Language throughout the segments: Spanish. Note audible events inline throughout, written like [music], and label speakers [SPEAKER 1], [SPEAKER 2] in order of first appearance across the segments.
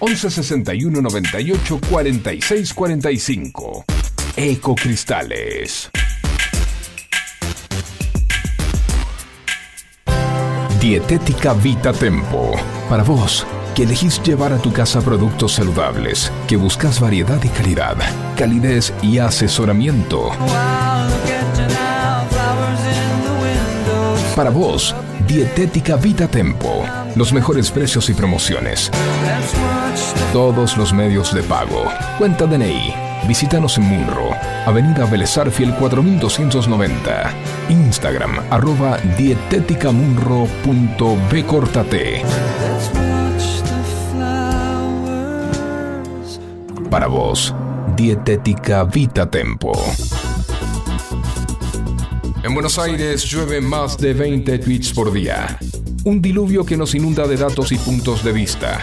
[SPEAKER 1] 11 61 98 46 45. Ecocristales. Dietética Vita Tempo. Para vos, que elegís llevar a tu casa productos saludables, que buscas variedad y calidad, calidez y asesoramiento. Para vos, Dietética Vita Tempo. Los mejores precios y promociones. Todos los medios de pago. Cuenta DNI. Visítanos en Munro, Avenida Fiel 4290. Instagram, arroba dieteticamunro.bcortate. Para vos, Dietética Vita Tempo. En Buenos Aires llueve más de 20 tweets por día. Un diluvio que nos inunda de datos y puntos de vista.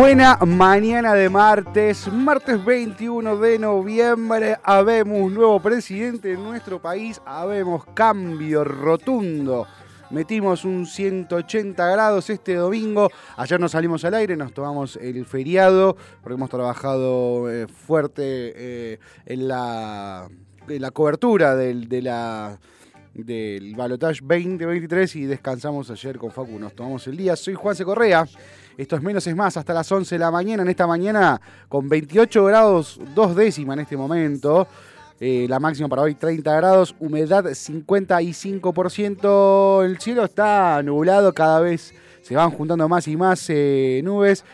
[SPEAKER 2] Buena mañana de martes, martes 21 de noviembre, habemos nuevo presidente en nuestro país, habemos cambio rotundo. Metimos un 180 grados este domingo, ayer nos salimos al aire, nos tomamos el feriado, porque hemos trabajado eh, fuerte eh, en, la, la cobertura del, de la del Balotage 2023 y descansamos ayer con Facu, nos tomamos el día. Soy Juan C. Correa. Esto es menos es más hasta las 11 de la mañana. En esta mañana con 28 grados, dos décimas en este momento. Eh, la máxima para hoy 30 grados, humedad 55%. El cielo está nublado, cada vez se van juntando más y más eh, nubes.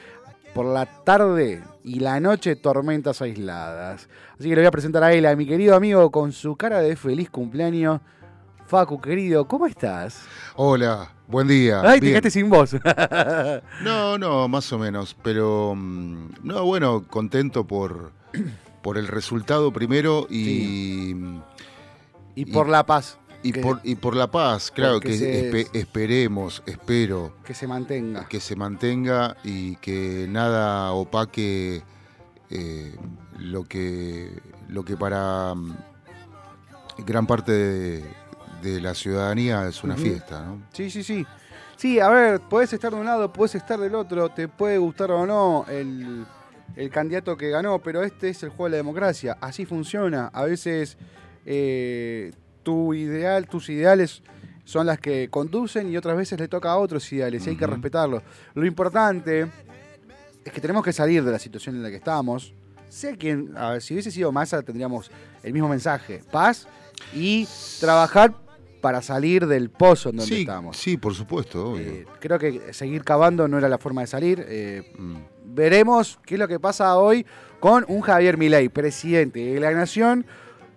[SPEAKER 2] Por la tarde y la noche tormentas aisladas. Así que le voy a presentar a él, a mi querido amigo, con su cara de feliz cumpleaños. Facu, querido, ¿cómo estás?
[SPEAKER 3] Hola, buen día.
[SPEAKER 2] Ay, te quedaste sin voz. [laughs]
[SPEAKER 3] no, no, más o menos. Pero, mm, no, bueno, contento por, [clears throat] por el resultado primero y.
[SPEAKER 2] Y por la paz.
[SPEAKER 3] Y, por, y por la paz, claro, que esperemos, espero.
[SPEAKER 2] Que se mantenga.
[SPEAKER 3] Que se mantenga y que nada opaque eh, lo, que, lo que para mm, gran parte de de la ciudadanía es una fiesta, ¿no?
[SPEAKER 2] Sí, sí, sí. Sí, a ver, puedes estar de un lado, puedes estar del otro, te puede gustar o no el, candidato que ganó, pero este es el juego de la democracia, así funciona. A veces eh, tu ideal, tus ideales son las que conducen y otras veces le toca a otros ideales y hay que respetarlos. Lo importante es que tenemos que salir de la situación en la que estamos. Sé quién, a ver, si hubiese sido Massa tendríamos el mismo mensaje, paz y trabajar para salir del pozo en donde estamos.
[SPEAKER 3] Sí, por supuesto,
[SPEAKER 2] eh, creo que seguir cavando no era la forma de salir. Eh, mm. Veremos qué es lo que pasa hoy con un Javier Milei, presidente de la Nación,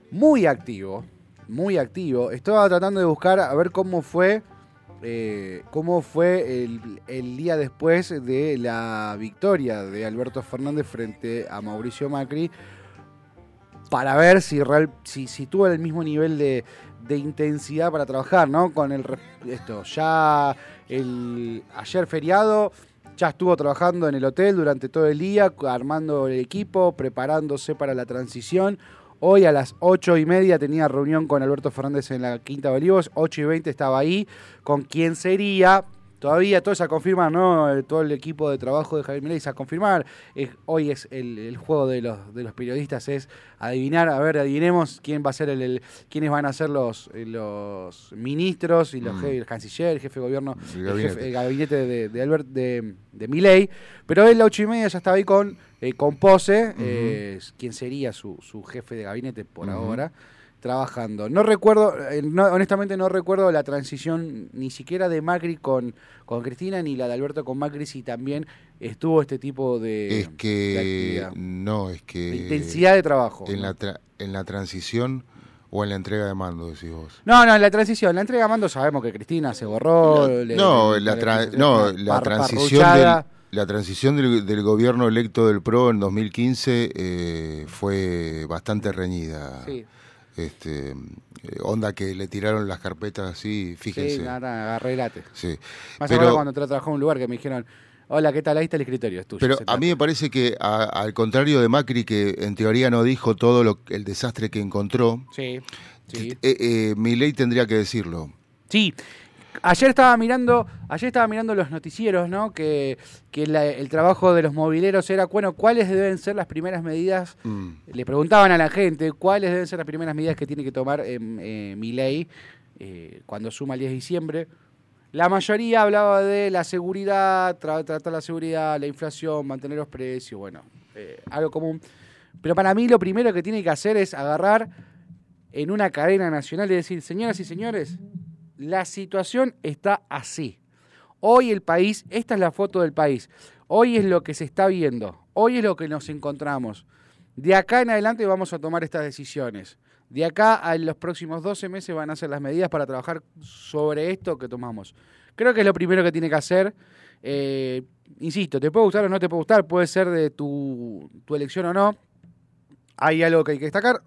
[SPEAKER 2] muy activo, muy activo. Estaba tratando de buscar a ver cómo fue eh, cómo fue el, el, día después de la victoria de Alberto Fernández frente a Mauricio Macri para ver si, real, si, si tuvo el mismo nivel de, de, intensidad para trabajar, ¿no? Con el esto, ya el ayer feriado ya estuvo trabajando en el hotel durante todo el día, armando el equipo, preparándose para la transición. Hoy a las 8 y media tenía reunión con Alberto Fernández en la Quinta de Olivos, 8 y 20 estaba ahí, con quien sería Todavía todo es a confirmar, ¿no? Todo el equipo de trabajo de Javier Milei es a confirmar. hoy es el, juego de los, de los periodistas es adivinar, a ver, adivinemos quién va a ser el, quiénes van a ser los, los ministros y los mm. el canciller, el jefe de gobierno, el, gabinete, el gabinete de, de, Albert, de, de Milei. Pero él a las ocho y media ya estaba ahí con, eh, con Pose, eh, quien sería su, su jefe de gabinete por ahora trabajando. No recuerdo, eh, honestamente no recuerdo la transición ni siquiera de Macri con, con Cristina ni la de Alberto con Macri si también estuvo este tipo de
[SPEAKER 3] es que no es que
[SPEAKER 2] intensidad de trabajo
[SPEAKER 3] en la en la transición o en la entrega de mando decís vos.
[SPEAKER 2] No no en la transición la entrega de mando sabemos que Cristina se borró
[SPEAKER 3] no la, no la transición del, la transición del, gobierno electo del PRO en 2015 eh, fue bastante reñida. Sí este, eh, onda que le tiraron las carpetas así, fíjense.
[SPEAKER 2] Sí, nada, arreglate.
[SPEAKER 3] Sí.
[SPEAKER 2] Más pero, cuando trabajó en un lugar que me dijeron, hola, ¿qué tal? Ahí está el escritorio, es tuyo.
[SPEAKER 3] Pero a mí me parece que, al contrario de Macri, que en teoría no dijo todo lo, el desastre que encontró,
[SPEAKER 2] sí, sí.
[SPEAKER 3] Eh, eh, mi ley tendría que decirlo.
[SPEAKER 2] Sí, Ayer estaba mirando, ayer estaba mirando los noticieros, ¿no? Que, que el trabajo de los mobileros era, bueno, ¿cuáles deben ser las primeras medidas? Mm. Le preguntaban a la gente cuáles deben ser las primeras medidas que tiene que tomar eh, mi ley eh, cuando suma el 10 de diciembre. La mayoría hablaba de la seguridad, tratar la seguridad, la inflación, mantener los precios, bueno, eh, algo común. Pero para mí lo primero que tiene que hacer es agarrar en una cadena nacional y decir, señoras y señores, la situación está así. Hoy el país, esta es la foto del país, hoy es lo que se está viendo, hoy es lo que nos encontramos. De acá en adelante vamos a tomar estas decisiones. De acá a los próximos 12 meses van a ser las medidas para trabajar sobre esto que tomamos. Creo que es lo primero que tiene que hacer. Eh, insisto, te puede gustar o no te puede gustar, puede ser de tu, tu elección o no. Hay algo que hay que destacar.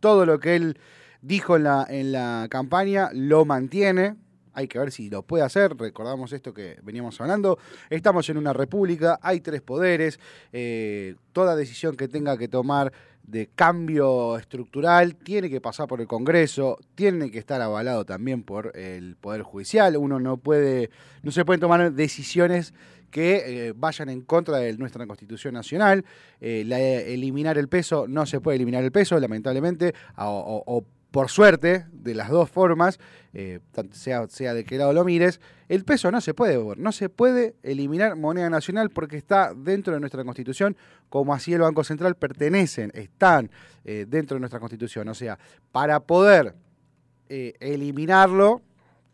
[SPEAKER 2] Todo lo que él dijo en la, en la campaña, lo mantiene. Hay que ver si lo puede hacer. Recordamos esto que veníamos hablando. Estamos en una república, hay tres poderes. Eh, toda decisión que tenga que tomar de cambio estructural tiene que pasar por el Congreso, tiene que estar avalado también por el Poder Judicial. Uno no puede, no se pueden tomar decisiones que eh, vayan en contra de nuestra Constitución Nacional. Eh, eliminar el peso, no se puede eliminar el peso, lamentablemente, o por suerte, de las dos formas, eh, sea, sea de qué lado lo mires, el peso no se puede no se puede eliminar moneda nacional porque está dentro de nuestra constitución, como así el Banco Central pertenecen, están eh, dentro de nuestra constitución. O sea, para poder eh, eliminarlo,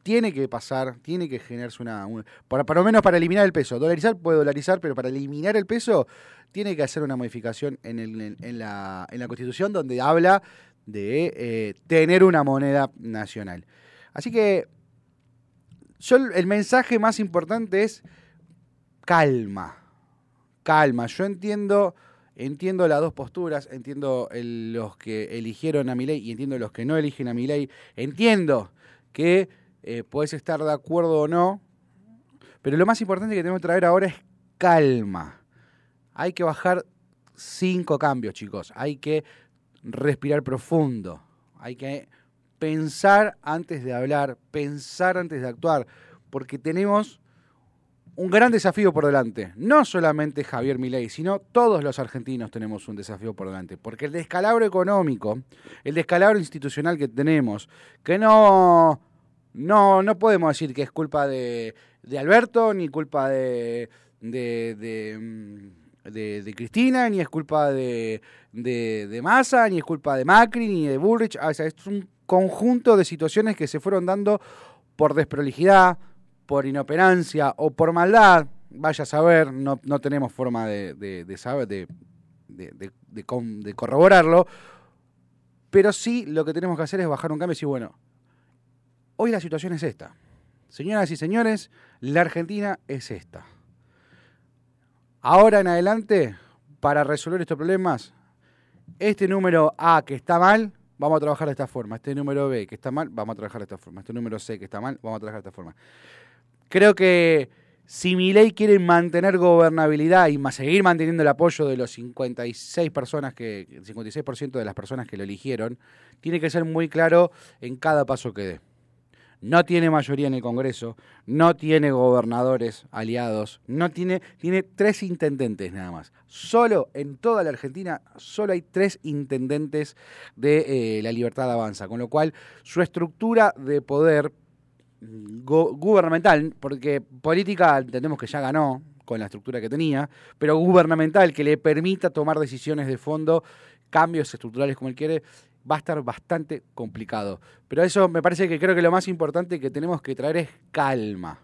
[SPEAKER 2] tiene que pasar, tiene que generarse una, para, lo menos para eliminar el peso. Dolarizar puede dolarizar, pero para eliminar el peso tiene que hacer una modificación en, en, la, en la Constitución donde habla de eh, tener una moneda nacional. Así que yo, el mensaje más importante es calma, calma. Yo entiendo, entiendo las dos posturas, entiendo los que eligieron a mi ley y entiendo los que no eligen a mi ley. Entiendo que eh, puedes estar de acuerdo o no, pero lo más importante que tenemos que traer ahora es calma. Hay que bajar cinco cambios, chicos. Hay que respirar profundo. Hay que pensar antes de hablar, pensar antes de actuar, porque tenemos un gran desafío por delante. No solamente Javier Milei, sino todos los argentinos tenemos un desafío por delante, porque el descalabro económico, el descalabro institucional que tenemos, que no no no podemos decir que es culpa de, Alberto ni culpa de, de mm, de, Cristina, ni es culpa de, de, Massa, ni es culpa de Macri, ni de Bullrich. Ah, es un conjunto de situaciones que se fueron dando por desprolijidad, por inoperancia o por maldad. Vaya a saber, no, no tenemos forma de, de saber, de, de, corroborarlo. Pero sí lo que tenemos que hacer es bajar un cambio y decir, bueno, hoy la situación es esta. Señoras y señores, la Argentina es esta. Ahora en adelante, para resolver estos problemas, este número A que está mal, vamos a trabajar de esta forma. Este número B que está mal, vamos a trabajar de esta forma. Este número C que está mal, vamos a trabajar de esta forma. Creo que si mi ley quiere mantener gobernabilidad y seguir manteniendo el apoyo de los 56 personas que 56% de las personas que lo eligieron, tiene que ser muy claro en cada paso que dé. No tiene mayoría en el Congreso, no tiene gobernadores aliados, no tiene tiene tres intendentes nada más. Solo en toda la Argentina solo hay tres intendentes de eh, la Libertad Avanza, con lo cual su estructura de poder gubernamental, porque política entendemos que ya ganó con la estructura que tenía, pero gubernamental que le permita tomar decisiones de fondo, cambios estructurales como él quiere, va a estar bastante complicado. Pero eso me parece que creo que lo más importante que tenemos que traer es calma.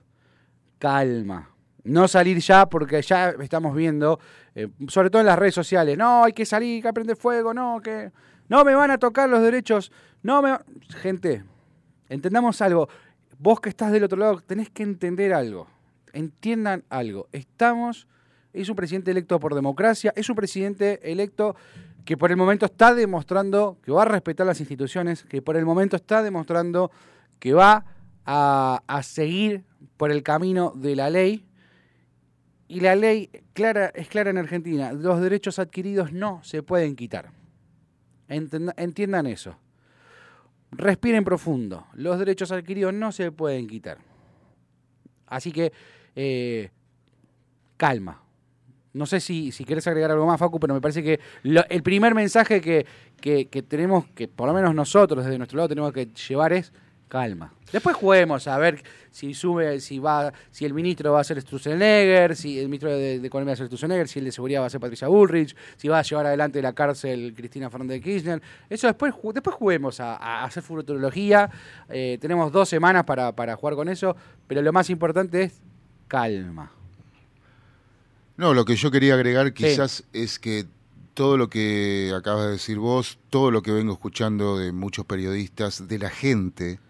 [SPEAKER 2] Calma. No salir ya porque ya estamos viendo, eh, sobre todo en las redes sociales, no, hay que salir, que aprende fuego, no, que no me van a tocar los derechos, no me... Gente, entendamos algo, Vos que estás del otro lado tenés que entender algo. Entiendan algo. Estamos, es un presidente electo por democracia, es un presidente electo que por el momento está demostrando que va a respetar las instituciones, que por el momento está demostrando que va a, seguir por el camino de la ley. Y la ley clara, es clara en Argentina, los derechos adquiridos no se pueden quitar. entiendan eso respiren profundo. Los derechos adquiridos no se pueden quitar. Así que, eh, calma. No sé si, si querés agregar algo más, Facu, pero me parece que el primer mensaje que, que, tenemos, que por lo menos nosotros desde nuestro lado tenemos que llevar es calma. Después juguemos a ver si sube, si va, si el ministro va a ser Sturzenegger, si el ministro de, Economía va a ser si el de Seguridad va a ser Patricia Bullrich, si va a llevar adelante la cárcel Cristina Fernández de Kirchner. Eso después, después juguemos a, hacer futurología. Eh, tenemos dos semanas para, jugar con eso, pero lo más importante es calma.
[SPEAKER 3] No, lo que yo quería agregar quizás es que todo lo que acabas de decir vos, todo lo que vengo escuchando de muchos periodistas, de la gente,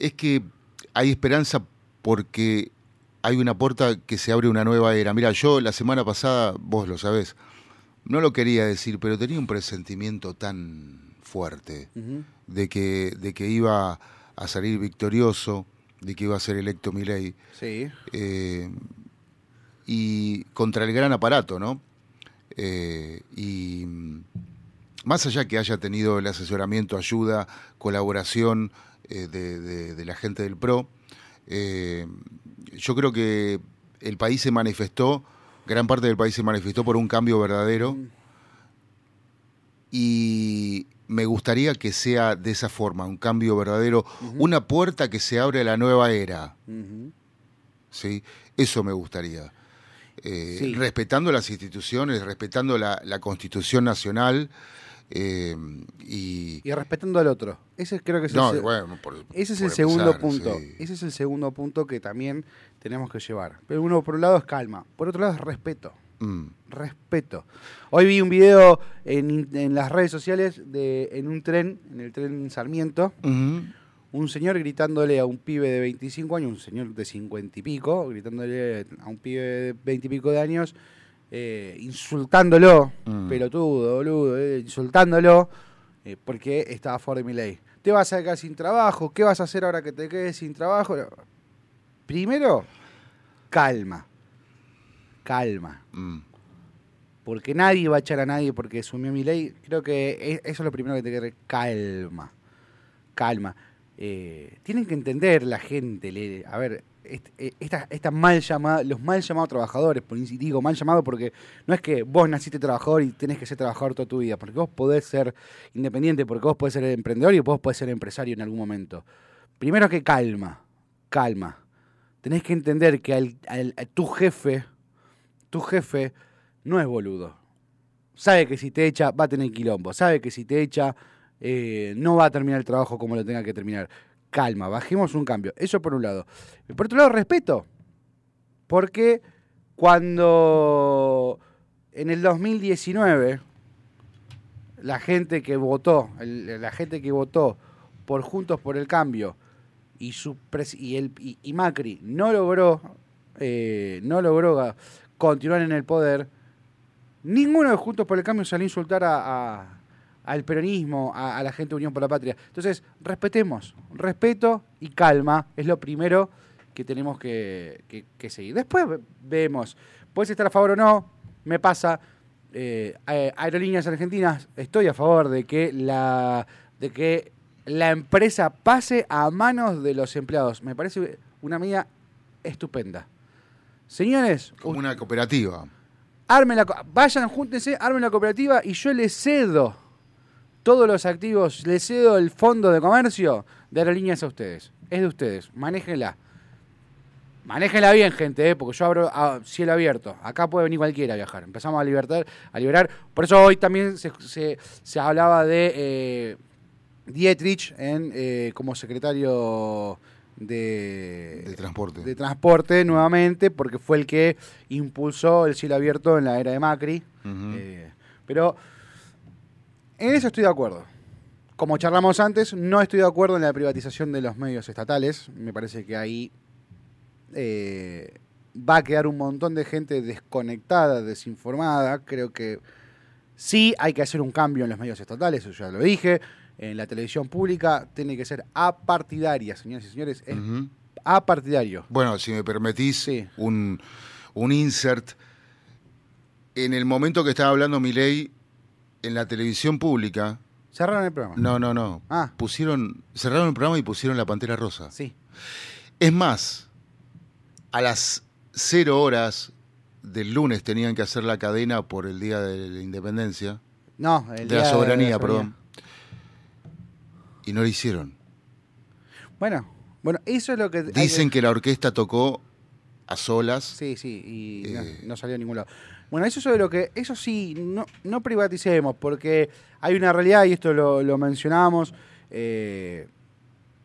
[SPEAKER 3] es que hay esperanza porque hay una puerta que se abre una nueva era. Mira, yo la semana pasada, vos lo sabés, no lo quería decir, pero tenía un presentimiento tan fuerte de, que, de que iba a salir victorioso, de que iba a ser electo Milei.
[SPEAKER 2] Sí.
[SPEAKER 3] Eh, y contra el gran aparato, ¿no? Eh, y más allá que haya tenido el asesoramiento, ayuda, colaboración eh, de, la gente del PRO. Eh, yo creo que el país se manifestó, gran parte del país se manifestó por un cambio verdadero y me gustaría que sea de esa forma, un cambio verdadero, una puerta que se abre a la nueva era. ¿Sí? Eso me gustaría. Eh, respetando las instituciones, respetando la, la Constitución Nacional, eh, y,
[SPEAKER 2] respetando al otro. Ese creo que es el, ese es el segundo punto. Ese es el segundo punto que también tenemos que llevar. Pero uno por un lado es calma, por otro lado es respeto. Mm. Respeto. Hoy vi un video en, las redes sociales de en un tren, en el tren Sarmiento, un señor gritándole a un pibe de 25 años, un señor de 50 y pico, gritándole a un pibe de 20 y pico de años, eh, insultándolo, mm. pelotudo, boludo, eh, insultándolo, eh, porque estaba fuera de mi ley. Te vas a quedar sin trabajo, ¿qué vas a hacer ahora que te quedes sin trabajo? Primero, calma, calma. Mm. Porque nadie va a echar a nadie porque asumió mi ley. Creo que e, eso es lo primero que te que calma, calma. Tienen que entender la gente, a ver, eh, esta, mal llamada, los mal llamados trabajadores, digo mal llamado porque no es que vos naciste trabajador y tenés que ser trabajador toda tu vida, porque vos podés ser independiente, porque vos podés ser emprendedor y vos podés ser empresario en algún momento. Primero que calma, calma. Tenés que entender que tu jefe, tu jefe no es boludo. Sabe que si te echa va a tener quilombo, sabe que si te echa eh, no va a terminar el trabajo como lo tenga que terminar calma, bajemos un cambio. Eso por un lado. por otro lado, respeto. Porque cuando en el 2019 la gente que votó, la gente que votó por Juntos por el Cambio y, su y, el, y, Macri no logró, eh, no logró continuar en el poder, ninguno de Juntos por el Cambio salió a insultar a- al peronismo, a, a la gente de Unión por la Patria. Entonces, respetemos, respeto y calma es lo primero que tenemos que, que- que seguir. Después ve- vemos, puedes estar a favor o no, me pasa, eh, Aerolíneas Argentinas, estoy a favor de que la de que la empresa pase a manos de los empleados. Me parece una medida estupenda. Señores,
[SPEAKER 3] Como una cooperativa.
[SPEAKER 2] armen la, vayan, júntense, armen la cooperativa y yo les cedo todos los activos, les cedo el fondo de comercio de aerolíneas a ustedes. Es de ustedes, manéjenla. Manéjenla bien, gente, ¿eh? porque yo abro a cielo abierto. Acá puede venir cualquiera a viajar. Empezamos a libertar, a liberar. Por eso hoy también se, se- se hablaba de eh, Dietrich en, eh, como secretario de,
[SPEAKER 3] De transporte.
[SPEAKER 2] de transporte nuevamente, porque fue el que impulsó el cielo abierto en la era de Macri. Eh, pero en eso estoy de acuerdo. Como charlamos antes, no estoy de acuerdo en la privatización de los medios estatales. Me parece que ahí eh, va a quedar un montón de gente desconectada, desinformada. Creo que sí hay que hacer un cambio en los medios estatales, eso ya lo dije. En la televisión pública tiene que ser apartidaria, señores y señores. Es
[SPEAKER 3] Ujú.
[SPEAKER 2] apartidario.
[SPEAKER 3] Bueno, si me permitís
[SPEAKER 2] Sí.
[SPEAKER 3] un, un insert. En el momento que estaba hablando Milei en la televisión pública,
[SPEAKER 2] Cerraron el programa.
[SPEAKER 3] no, no, no.
[SPEAKER 2] Ah.
[SPEAKER 3] Pusieron, cerraron el programa y pusieron la Pantera Rosa.
[SPEAKER 2] Sí.
[SPEAKER 3] Es más, a las cero horas del lunes tenían que hacer la cadena por el Día de la Independencia,
[SPEAKER 2] No, el
[SPEAKER 3] de la
[SPEAKER 2] día
[SPEAKER 3] soberanía,
[SPEAKER 2] soberanía.
[SPEAKER 3] perdón. Y no lo hicieron.
[SPEAKER 2] Bueno, bueno, eso es lo que...
[SPEAKER 3] Dicen que la orquesta tocó a solas.
[SPEAKER 2] Sí, sí, y no-
[SPEAKER 3] Eh.
[SPEAKER 2] no, salió a ningún lado. Bueno, eso es lo que, eso sí, no, no privaticemos, porque hay una realidad, y esto lo, lo mencionábamos, eh,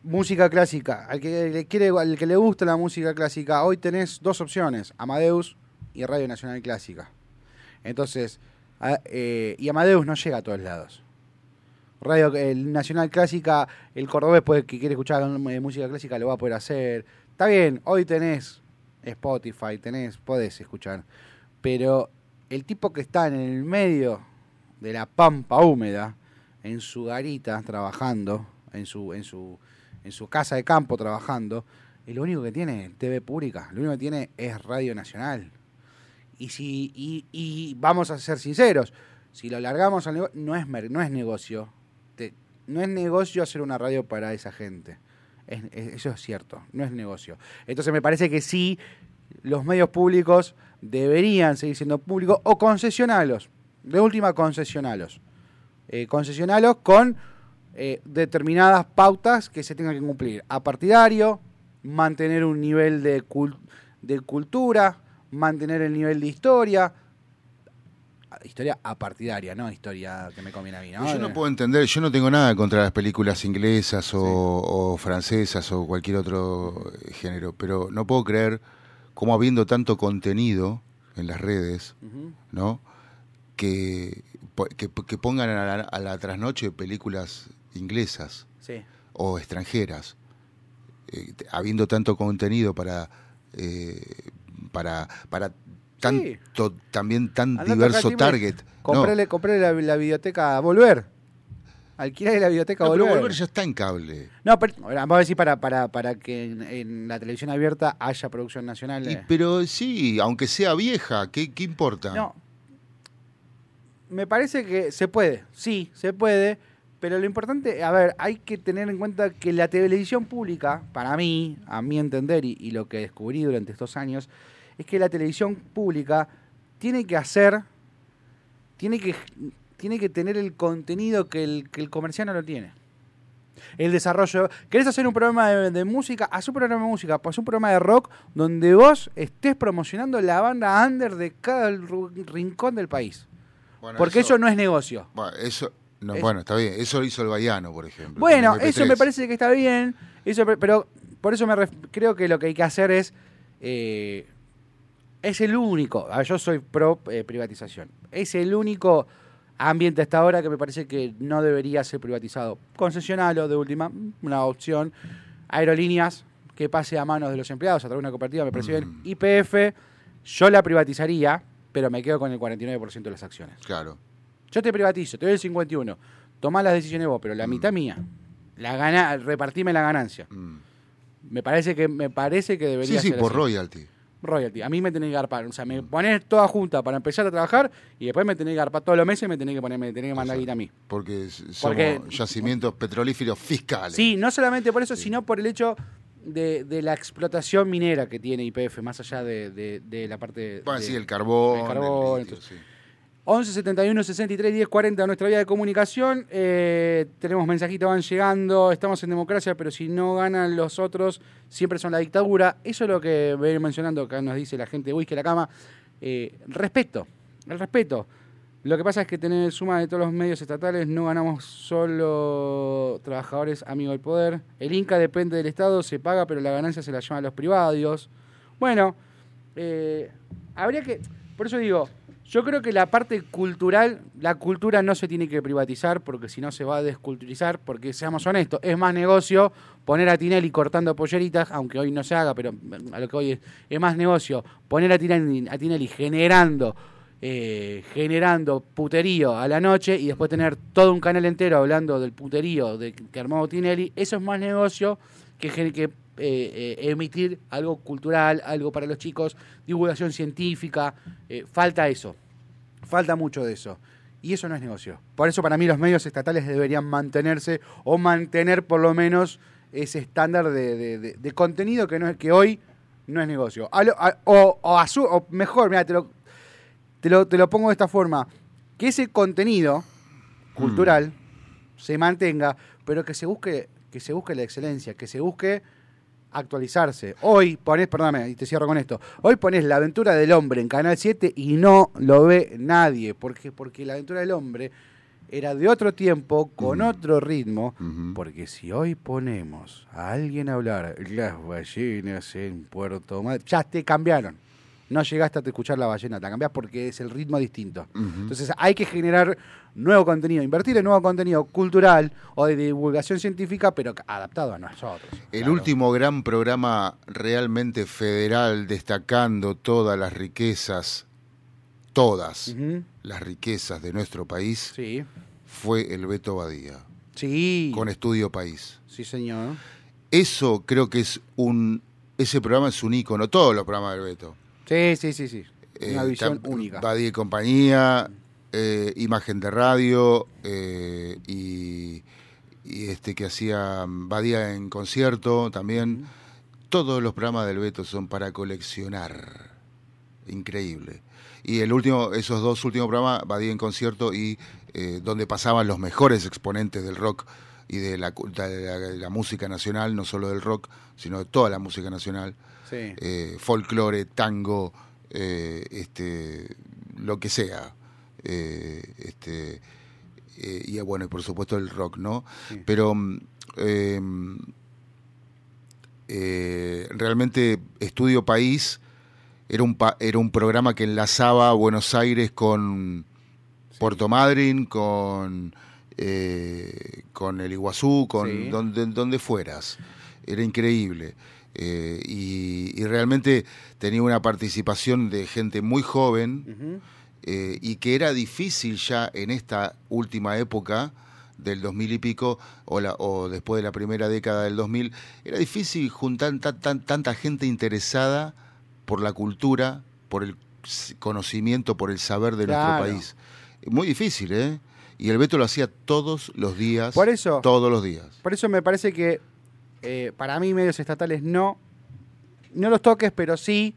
[SPEAKER 2] música clásica. Al que, le quiere, al que le gusta la música clásica, hoy tenés dos opciones, Amadeus y Radio Nacional Clásica. Entonces, eh, y Amadeus no llega a todos lados. Radio Nacional Clásica, el cordobés puede, que quiere escuchar eh, música clásica lo va a poder hacer. Está bien, hoy tenés Spotify, tenés, podés escuchar. Pero el tipo que está en el medio de la pampa húmeda, en su garita trabajando, en su, en su, en su casa de campo trabajando, y lo único que tiene TV pública, lo único que tiene es Radio Nacional. Y si, y, vamos a ser sinceros, si lo largamos al negocio, no es, no es negocio. Te- no es negocio hacer una radio para esa gente. Es- es- eso es cierto, no es negocio. Entonces me parece que sí, los medios públicos deberían seguir siendo públicos o concesionalos. De última, concesionalos. Eh, concesionalos con eh, determinadas pautas que se tengan que cumplir. A partidario, mantener un nivel de, cul- de cultura, mantener el nivel de historia. Historia apartidaria, no historia que me conviene a mí. ¿no?
[SPEAKER 3] Yo no puedo entender, yo no tengo nada contra las películas inglesas o, o francesas o cualquier otro eh, género, pero no puedo creer cómo habiendo tanto contenido en las redes. ¿no? Que, que, que pongan a la, a la trasnoche películas inglesas
[SPEAKER 2] Sí.
[SPEAKER 3] o extranjeras, eh, habiendo tanto contenido para eh, para para tanto también tan
[SPEAKER 2] Andate
[SPEAKER 3] diverso target. No,
[SPEAKER 2] Comprale, comprale la, la biblioteca Volver. Alquilale la biblioteca
[SPEAKER 3] no,
[SPEAKER 2] Volver.
[SPEAKER 3] Volver ya está en cable.
[SPEAKER 2] No, pero vamos a decir para, para, para que en, en la televisión abierta haya producción nacional.
[SPEAKER 3] Y-
[SPEAKER 2] eh.
[SPEAKER 3] pero sí, aunque sea vieja, ¿qué, qué importa?
[SPEAKER 2] No. Me parece que se puede, sí, se puede, pero lo importante, a ver, hay que tener en cuenta que la televisión pública, para mí, a mi entender y, y lo que descubrí durante estos años, es que la televisión pública tiene que hacer, tiene que, tiene que tener el contenido que el, que el comercial no lo tiene. El desarrollo. ¿Querés hacer un programa de, de música? Haz un programa de música, pues un programa de rock donde vos estés promocionando la banda under de cada rincón del país.
[SPEAKER 3] Bueno,
[SPEAKER 2] Porque eso, no es negocio.
[SPEAKER 3] Bueno, eso, no,
[SPEAKER 2] Es-
[SPEAKER 3] bueno, está bien. Eso lo hizo el Baiano, por ejemplo.
[SPEAKER 2] Bueno,
[SPEAKER 3] con MP3.
[SPEAKER 2] eso me parece que está bien, eso, pe- pero por eso me ref- creo que lo que hay que hacer es... eh, es el único, a ver, yo soy pro eh, privatización, es el único ambiente hasta ahora que me parece que no debería ser privatizado. Concesionalo, de última, una opción. Aerolíneas, que pase a manos de los empleados a través de una cooperativa, me parece bien.
[SPEAKER 3] Mm.
[SPEAKER 2] IPF, yo la privatizaría, pero me quedo con el 49% de las acciones.
[SPEAKER 3] Claro.
[SPEAKER 2] Yo te privatizo, te doy el 51. Tomá las decisiones vos, pero la
[SPEAKER 3] Mm.
[SPEAKER 2] mitad mía. La gana, repartime la ganancia.
[SPEAKER 3] Mm.
[SPEAKER 2] Me parece que me parece que
[SPEAKER 3] Sí,
[SPEAKER 2] debería
[SPEAKER 3] sí,
[SPEAKER 2] ser
[SPEAKER 3] por
[SPEAKER 2] así.
[SPEAKER 3] royalty.
[SPEAKER 2] Royalty. A mí me tenés que garpar. O sea, me ponés toda junta para empezar a trabajar y después me tenés que garpar todos los meses y me tenés que poner, me tenés que mandar guita a mí.
[SPEAKER 3] Porque somos
[SPEAKER 2] Porque-
[SPEAKER 3] yacimientos petrolíferos fiscales.
[SPEAKER 2] Sí, no solamente por eso, sino por el hecho de, de la explotación minera que tiene IPF, más allá de, de- de la parte.
[SPEAKER 3] Bueno,
[SPEAKER 2] de-
[SPEAKER 3] sí, el carbón.
[SPEAKER 2] el carbón,
[SPEAKER 3] el litio,
[SPEAKER 2] entonces-
[SPEAKER 3] sí.
[SPEAKER 2] 11 71 63 10 40 nuestra vía de comunicación. Eh, tenemos mensajitos, van llegando. Estamos en democracia, pero si no ganan los otros, siempre son la dictadura. Eso es lo que ven mencionando, acá nos dice la gente de Whisky la Cama. Eh, respeto, el respeto. Lo que pasa es que tener suma de todos los medios estatales, no ganamos solo trabajadores amigos del poder. El Inca depende del Estado, se paga, pero la ganancia se la llevan los privados. Bueno, eh, habría que. Por eso digo, yo creo que la parte cultural, la cultura no se tiene que privatizar porque si no se va a desculturizar, porque seamos honestos, es más negocio poner a Tinelli cortando polleritas, aunque hoy no se haga, pero a lo que hoy es, es más negocio poner a Tinelli, a Tinelli generando, eh, generando puterío a la noche y después tener todo un canal entero hablando del puterío de, que armó Tinelli, eso es más negocio que, que eh, eh, emitir algo cultural, algo para los chicos, divulgación científica, eh, falta eso, falta mucho de eso. Y eso no es negocio. Por eso para mí los medios estatales deberían mantenerse o mantener por lo menos ese estándar de, de- de- de contenido que, no es, que hoy no es negocio. A lo- a- o, o a su- o mejor, mira, te lo, te, lo, te lo pongo de esta forma, que ese contenido cultural se mantenga, pero que se busque, que se busque la excelencia, que se busque actualizarse. Hoy ponés, perdóname, y te cierro con esto. Hoy ponés La aventura del hombre en Canal 7 y no lo ve nadie. ¿Por qué? Porque La aventura del hombre era de otro tiempo, con otro ritmo. Porque si hoy ponemos a alguien a hablar las ballenas en Puerto Madryn, ya te cambiaron. No llegaste a escuchar la ballena, la cambiás porque es el ritmo distinto. Entonces hay que generar nuevo contenido, invertir en nuevo contenido cultural o de divulgación científica, pero adaptado a nosotros.
[SPEAKER 3] El
[SPEAKER 2] Claro.
[SPEAKER 3] último gran programa realmente federal destacando todas las riquezas, todas las riquezas de nuestro país,
[SPEAKER 2] Sí,
[SPEAKER 3] fue el Beto Badía,
[SPEAKER 2] sí,
[SPEAKER 3] con Estudio País.
[SPEAKER 2] sí señor.
[SPEAKER 3] Eso creo que es un... Ese programa es un ícono, todos los programas del Beto.
[SPEAKER 2] Sí, sí, sí, sí. Una
[SPEAKER 3] Eh,
[SPEAKER 2] visión única.
[SPEAKER 3] Badía y compañía, eh, imagen de radio eh, y, y este que hacía Badía en concierto también. Todos los programas del Beto son para coleccionar. Increíble. Y el último, esos dos últimos programas, Badía en concierto y eh, donde pasaban los mejores exponentes del rock y de la, de la- de la música nacional, no solo del rock, sino de toda la música nacional
[SPEAKER 2] Sí.
[SPEAKER 3] eh, folclore, tango, este, lo que sea. Eh, este, eh, y bueno, y por supuesto el rock, ¿no?
[SPEAKER 2] Sí.
[SPEAKER 3] Pero mm, eh, eh, realmente Estudio País era un, pa- era un programa que enlazaba Buenos Aires con Puerto Madryn, con, eh, con el Iguazú, con
[SPEAKER 2] Sí.
[SPEAKER 3] donde, donde fueras. Era increíble. Eh, y, y realmente tenía una participación de gente muy joven. Eh, y que era difícil ya en esta última época del 2000 y pico o, la- o después de la primera década del 2000, era difícil juntar tan- tan- tanta gente interesada por la cultura, por el conocimiento, por el saber de
[SPEAKER 2] Claro.
[SPEAKER 3] nuestro país. Muy difícil, ¿eh? Y el Beto lo hacía todos los días.
[SPEAKER 2] Por eso-
[SPEAKER 3] Todos los días.
[SPEAKER 2] Por eso me parece que eh, para mí medios estatales no, no los toques, pero sí,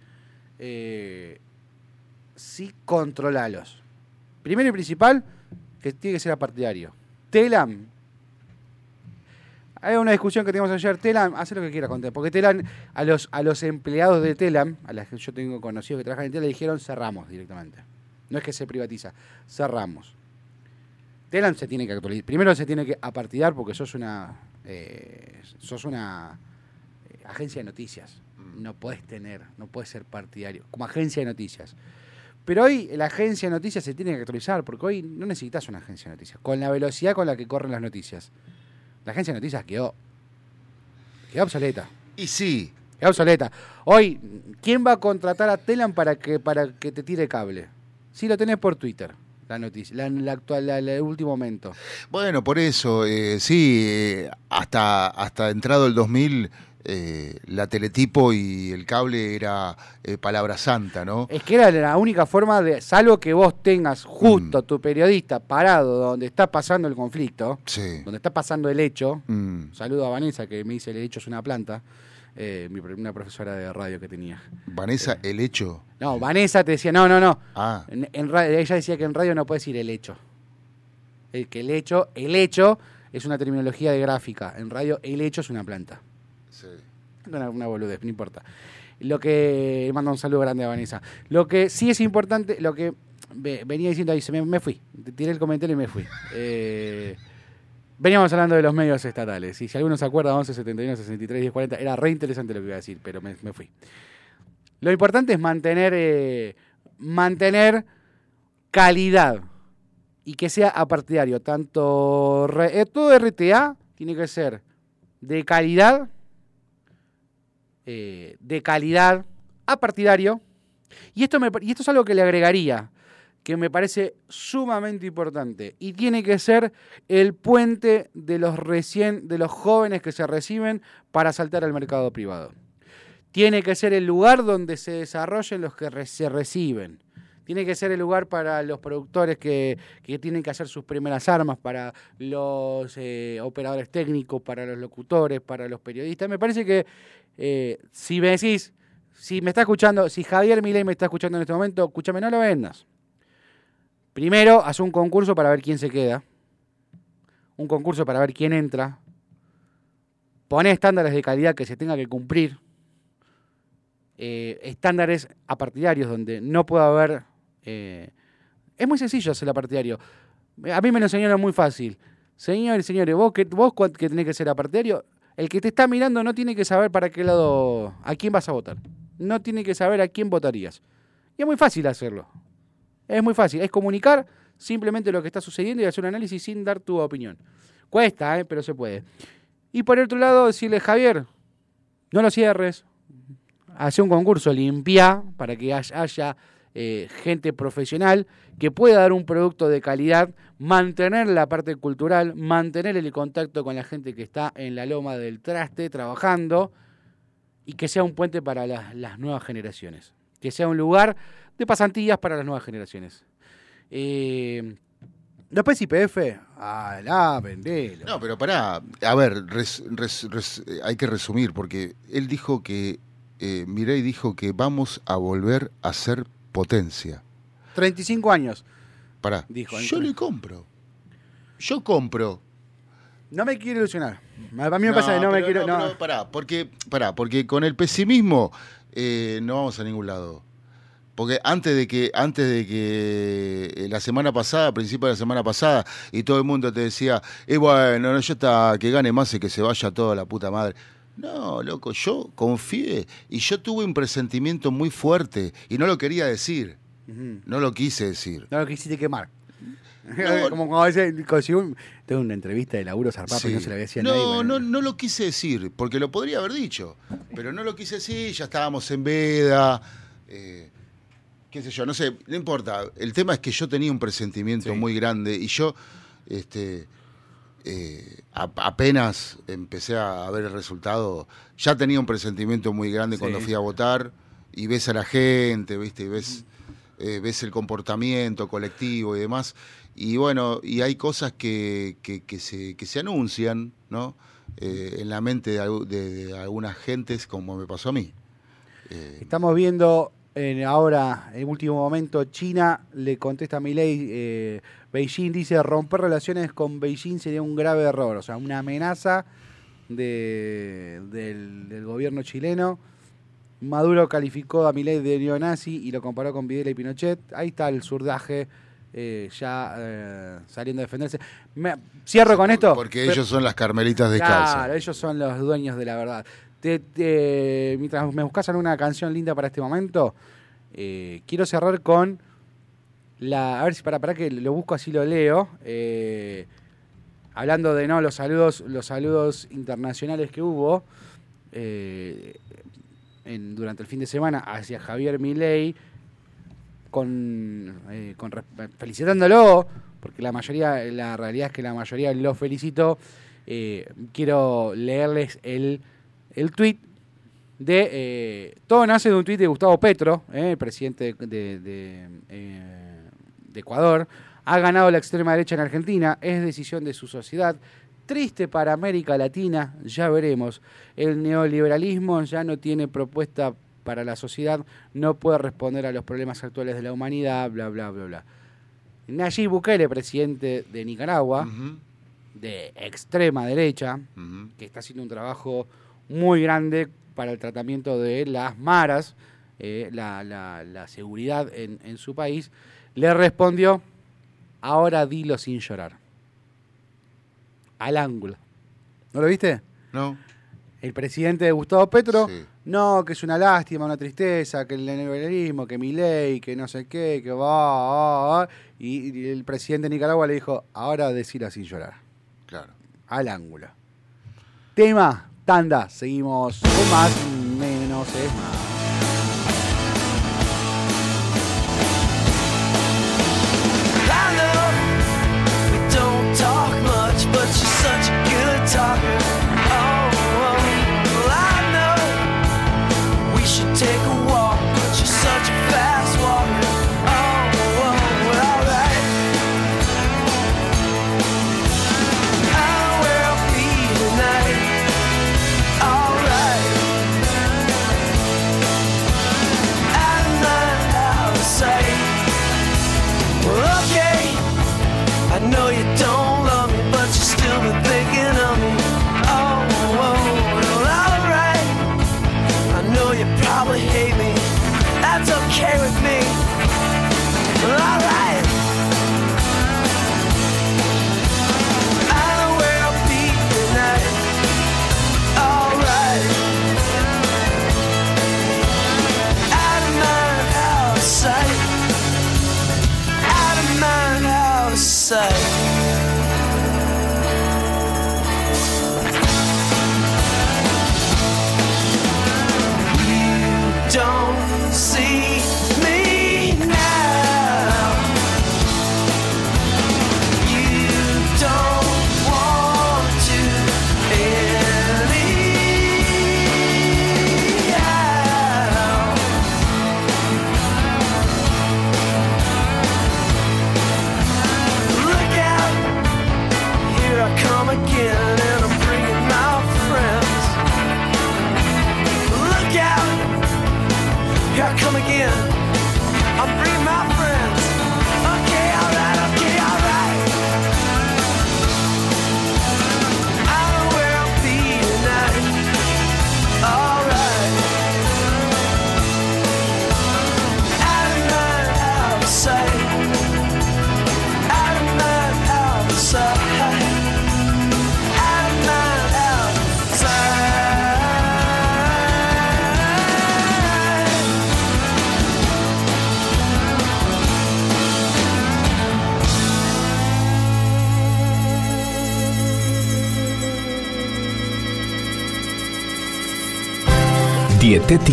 [SPEAKER 2] eh, sí controlalos. Primero y principal, que tiene que ser apartidario. Telam. Hay una discusión que teníamos ayer. Telam, hace lo que quiera contar. Porque Telam, a los, a los empleados de Telam, a las que yo tengo conocidos que trabajan en Telam, le dijeron cerramos directamente. No es que se privatiza, cerramos. Telam se tiene que actualizar. Primero se tiene que apartidar porque sos una eh, sos una eh, agencia de noticias. No puedes tener, no puedes ser partidario. Como agencia de noticias. Pero hoy la agencia de noticias se tiene que actualizar porque hoy no necesitas una agencia de noticias. Con la velocidad con la que corren las noticias. La agencia de noticias quedó. Queda obsoleta.
[SPEAKER 3] Y sí.
[SPEAKER 2] Queda obsoleta. Hoy, ¿quién va a contratar a Telam para que, para que te tire cable? Si lo tenés por Twitter, la noticia, la, la actual, la- el último momento.
[SPEAKER 3] Bueno, por eso, eh, sí, eh, hasta, hasta entrado el 2000, eh, la teletipo y el cable era eh, palabra santa, ¿no?
[SPEAKER 2] Es que era la única forma de, salvo que vos tengas justo
[SPEAKER 3] Mm.
[SPEAKER 2] tu periodista parado donde está pasando el conflicto,
[SPEAKER 3] Sí.
[SPEAKER 2] donde está pasando el hecho.
[SPEAKER 3] Mm.
[SPEAKER 2] Saludo a Vanessa que me dice el hecho es una planta, eh, mi una profesora de radio que tenía.
[SPEAKER 3] Vanessa, el hecho.
[SPEAKER 2] No, Vanessa te decía, no, no, no.
[SPEAKER 3] Ah,
[SPEAKER 2] En, en ra- ella decía que en radio no puede decir el hecho. El, que el hecho, el hecho es una terminología de gráfica. En radio, el hecho es una planta.
[SPEAKER 3] Sí.
[SPEAKER 2] Una, una boludez, no importa. Lo que. Manda un saludo grande a Vanessa. Lo que sí es importante, lo que ve- venía diciendo ahí, se me, me fui. Tiré el comentario y me fui. [laughs] Eh, veníamos hablando de los medios estatales. Y si alguno se acuerda, 11, 71, 63, 10, 40, era re interesante lo que iba a decir, pero me, me fui. Lo importante es mantener, eh, mantener calidad y que sea apartidario. Tanto re- eh, todo RTA tiene que ser de calidad, eh, de calidad apartidario. Y esto, y esto es algo que le agregaría, que me parece sumamente importante. Y tiene que ser el puente de los recién, de los jóvenes que se reciben para saltar al mercado privado. Tiene que ser el lugar donde se desarrollen los que se reciben. Tiene que ser el lugar para los productores que, que tienen que hacer sus primeras armas, para los eh, operadores técnicos, para los locutores, para los periodistas. Me parece que eh, si me decís, si me está escuchando, si Javier Milei me está escuchando en este momento, escúchame, no lo vendas. Primero, haz un concurso para ver quién se queda. Un concurso para ver quién entra. Pone estándares de calidad que se tenga que cumplir. Eh, estándares apartidarios donde no pueda haber... eh, es muy sencillo hacer apartidario. A mí me lo enseñaron muy fácil. Señores, señores, vos que, vos que tenés que ser apartidario, el que te está mirando no tiene que saber para qué lado, a quién vas a votar. No tiene que saber a quién votarías. Y es muy fácil hacerlo. Es muy fácil. Es comunicar simplemente lo que está sucediendo y hacer un análisis sin dar tu opinión. Cuesta, ¿eh? pero se puede. Y por otro lado, decirle, Javier, no lo cierres. Hace un concurso, limpia, para que haya, eh, gente profesional que pueda dar un producto de calidad, mantener la parte cultural, mantener el contacto con la gente que está en la loma del traste trabajando y que sea un puente para las, las nuevas generaciones. Que sea un lugar de pasantías para las nuevas generaciones. Eh, después IPF, alá, vendelo.
[SPEAKER 3] No, pero pará, a ver, res- res- res- eh, hay que resumir, porque él dijo que, eh, Mireille dijo que vamos a volver a ser potencia.
[SPEAKER 2] 35 años.
[SPEAKER 3] Pará,
[SPEAKER 2] Dijo,
[SPEAKER 3] yo le compro. Yo compro.
[SPEAKER 2] No me quiero ilusionar. A mí me pasa que no me
[SPEAKER 3] pero
[SPEAKER 2] quiero.
[SPEAKER 3] no,
[SPEAKER 2] no.
[SPEAKER 3] pero pará, porque, pará, porque con el pesimismo eh, no vamos a ningún lado. Porque antes de que, antes de que eh, la semana pasada, a principio de la semana pasada, y todo el mundo te decía, y bueno, no, yo está, que gane más y que se vaya toda la puta madre. No, loco, yo confié y yo tuve un presentimiento muy fuerte y no lo quería decir, No lo quise decir.
[SPEAKER 2] No lo quisiste quemar.
[SPEAKER 3] No. [laughs]
[SPEAKER 2] Como cuando a veces un- tengo una entrevista de laburo zarpado y no se la había decía a
[SPEAKER 3] no,
[SPEAKER 2] nadie. bueno.
[SPEAKER 3] no, no lo quise decir, porque lo podría haber dicho, pero no lo quise decir, ya estábamos en veda, eh, qué sé yo, no sé, no importa. El tema es que yo tenía un presentimiento
[SPEAKER 2] Sí.
[SPEAKER 3] muy grande y yo, este, eh, a- apenas empecé a ver el resultado, ya tenía un presentimiento muy grande cuando fui a votar y ves a la gente, viste, y ves, eh, ves el comportamiento colectivo y demás. Y bueno, y hay cosas que, que, que se, que se anuncian, ¿no? Eh, en la mente de, algu- de- de algunas gentes, como me pasó a mí. Eh,
[SPEAKER 2] Estamos viendo en ahora, en último momento, China le contesta a Milei, eh, Beijing dice romper relaciones con Beijing sería un grave error, o sea, una amenaza de- del gobierno chileno. Maduro calificó a Milei de neonazi y lo comparó con Videla y Pinochet. Ahí está el surdaje eh, ya eh, saliendo a defenderse. Me- cierro con esto.
[SPEAKER 3] Porque ellos son las carmelitas descalzas.
[SPEAKER 2] Claro, ellos son los dueños de la verdad. Te- te- mientras me buscas alguna canción linda para este momento, eh, quiero cerrar con la. A ver si para, para que lo busco así lo leo. Hablando de no los saludos, los saludos internacionales que hubo. eh, durante el fin de semana hacia Javier Milei con, eh, felicitándolo, porque la mayoría, la realidad es que la mayoría lo felicitó. Eh, quiero leerles el, el tweet de. eh, todo nace de un tweet de Gustavo Petro, el presidente de, de Ecuador. Ha ganado la extrema derecha en Argentina, es decisión de su sociedad. Triste para América Latina, ya veremos. El neoliberalismo ya no tiene propuesta para la sociedad, no puede responder a los problemas actuales de la humanidad, bla, bla, bla, bla. Nayib Bukele, presidente de Nicaragua, de extrema derecha, que está haciendo un trabajo muy grande para el tratamiento de las maras, eh, la, la- la seguridad en, en su país, le respondió, ahora dilo sin llorar. Al ángulo. ¿No lo viste?
[SPEAKER 3] No,
[SPEAKER 2] El presidente de Gustavo Petro,
[SPEAKER 3] Sí.
[SPEAKER 2] no, que es una lástima, una tristeza, que el neoliberalismo, que mi ley, que no sé qué, que va, va, va. Y, y el presidente de Nicaragua le dijo, ahora decilo sin llorar
[SPEAKER 3] claro.
[SPEAKER 2] al ángulo. Tema, tanda, seguimos con más, menos es más.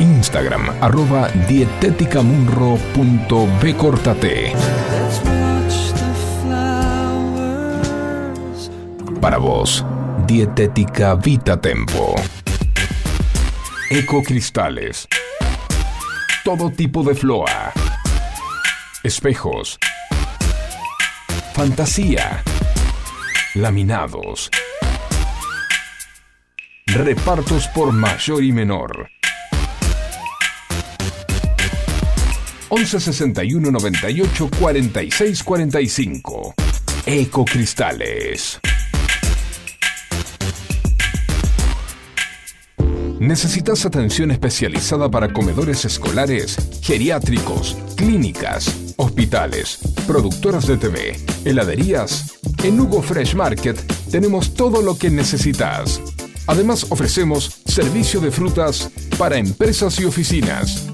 [SPEAKER 1] Instagram, arroba dieteticamunro.bcortate. Para vos, Dietética Vita Tempo. Ecocristales. Todo tipo de floa. Espejos. Fantasía. Laminados. Repartos por mayor y menor. 11 61 98 46 45. Ecocristales. ¿Necesitas atención especializada para comedores escolares, geriátricos, clínicas, hospitales, productoras de TV, heladerías? En Hugo Fresh Market tenemos todo lo que necesitas. Además ofrecemos servicio de frutas para empresas y oficinas.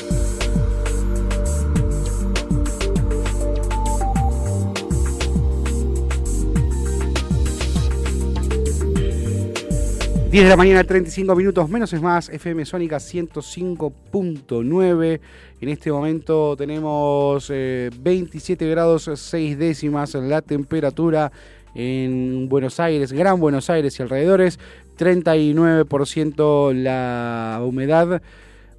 [SPEAKER 2] ...10 de la mañana, 35 minutos, menos es más, FM Sónica 105.9. En este momento tenemos eh, 27 grados 6 décimas la temperatura en Buenos Aires, Gran Buenos Aires y alrededores, 39% la humedad,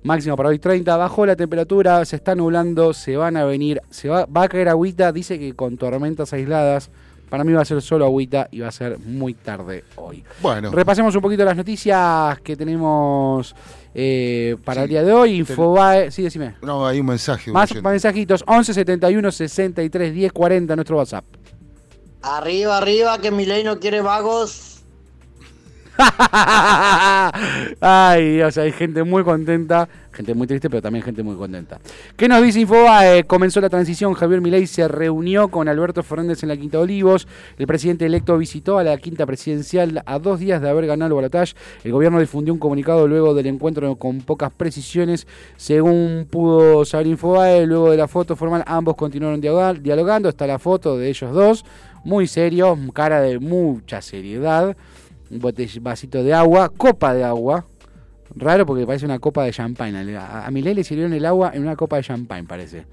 [SPEAKER 2] máxima para hoy 30, bajó la temperatura, se está nublando, se van a venir, se va, va a caer agüita, dice que con tormentas aisladas, para mí va a ser solo agüita y va a ser muy tarde hoy.
[SPEAKER 3] Bueno,
[SPEAKER 2] Repasemos un poquito las noticias que tenemos eh, para
[SPEAKER 3] Sí.
[SPEAKER 2] el día de hoy.
[SPEAKER 3] Ten-
[SPEAKER 2] Infobae, sí, decime.
[SPEAKER 3] no, hay un mensaje. un
[SPEAKER 2] Más
[SPEAKER 3] oyente.
[SPEAKER 2] mensajitos, 11 71 63 10 40, nuestro WhatsApp.
[SPEAKER 4] Arriba, arriba, que mi ley no quiere vagos. [laughs]
[SPEAKER 2] Ay, Dios, hay gente muy contenta, gente muy triste, pero también gente muy contenta. ¿Qué nos dice Infobae? Comenzó la transición, Javier Milei se reunió con Alberto Fernández en la Quinta de Olivos, el presidente electo visitó a la Quinta Presidencial a dos días de haber ganado el balotaje, el gobierno difundió un comunicado luego del encuentro con pocas precisiones, según pudo saber Infobae, luego de la foto formal ambos continuaron dialoga- dialogando, está la foto de ellos dos, muy serios, cara de mucha seriedad un vasito de agua, copa de agua. Raro porque parece una copa de champán. A, a Milei le sirvieron el agua en una copa de champán, parece.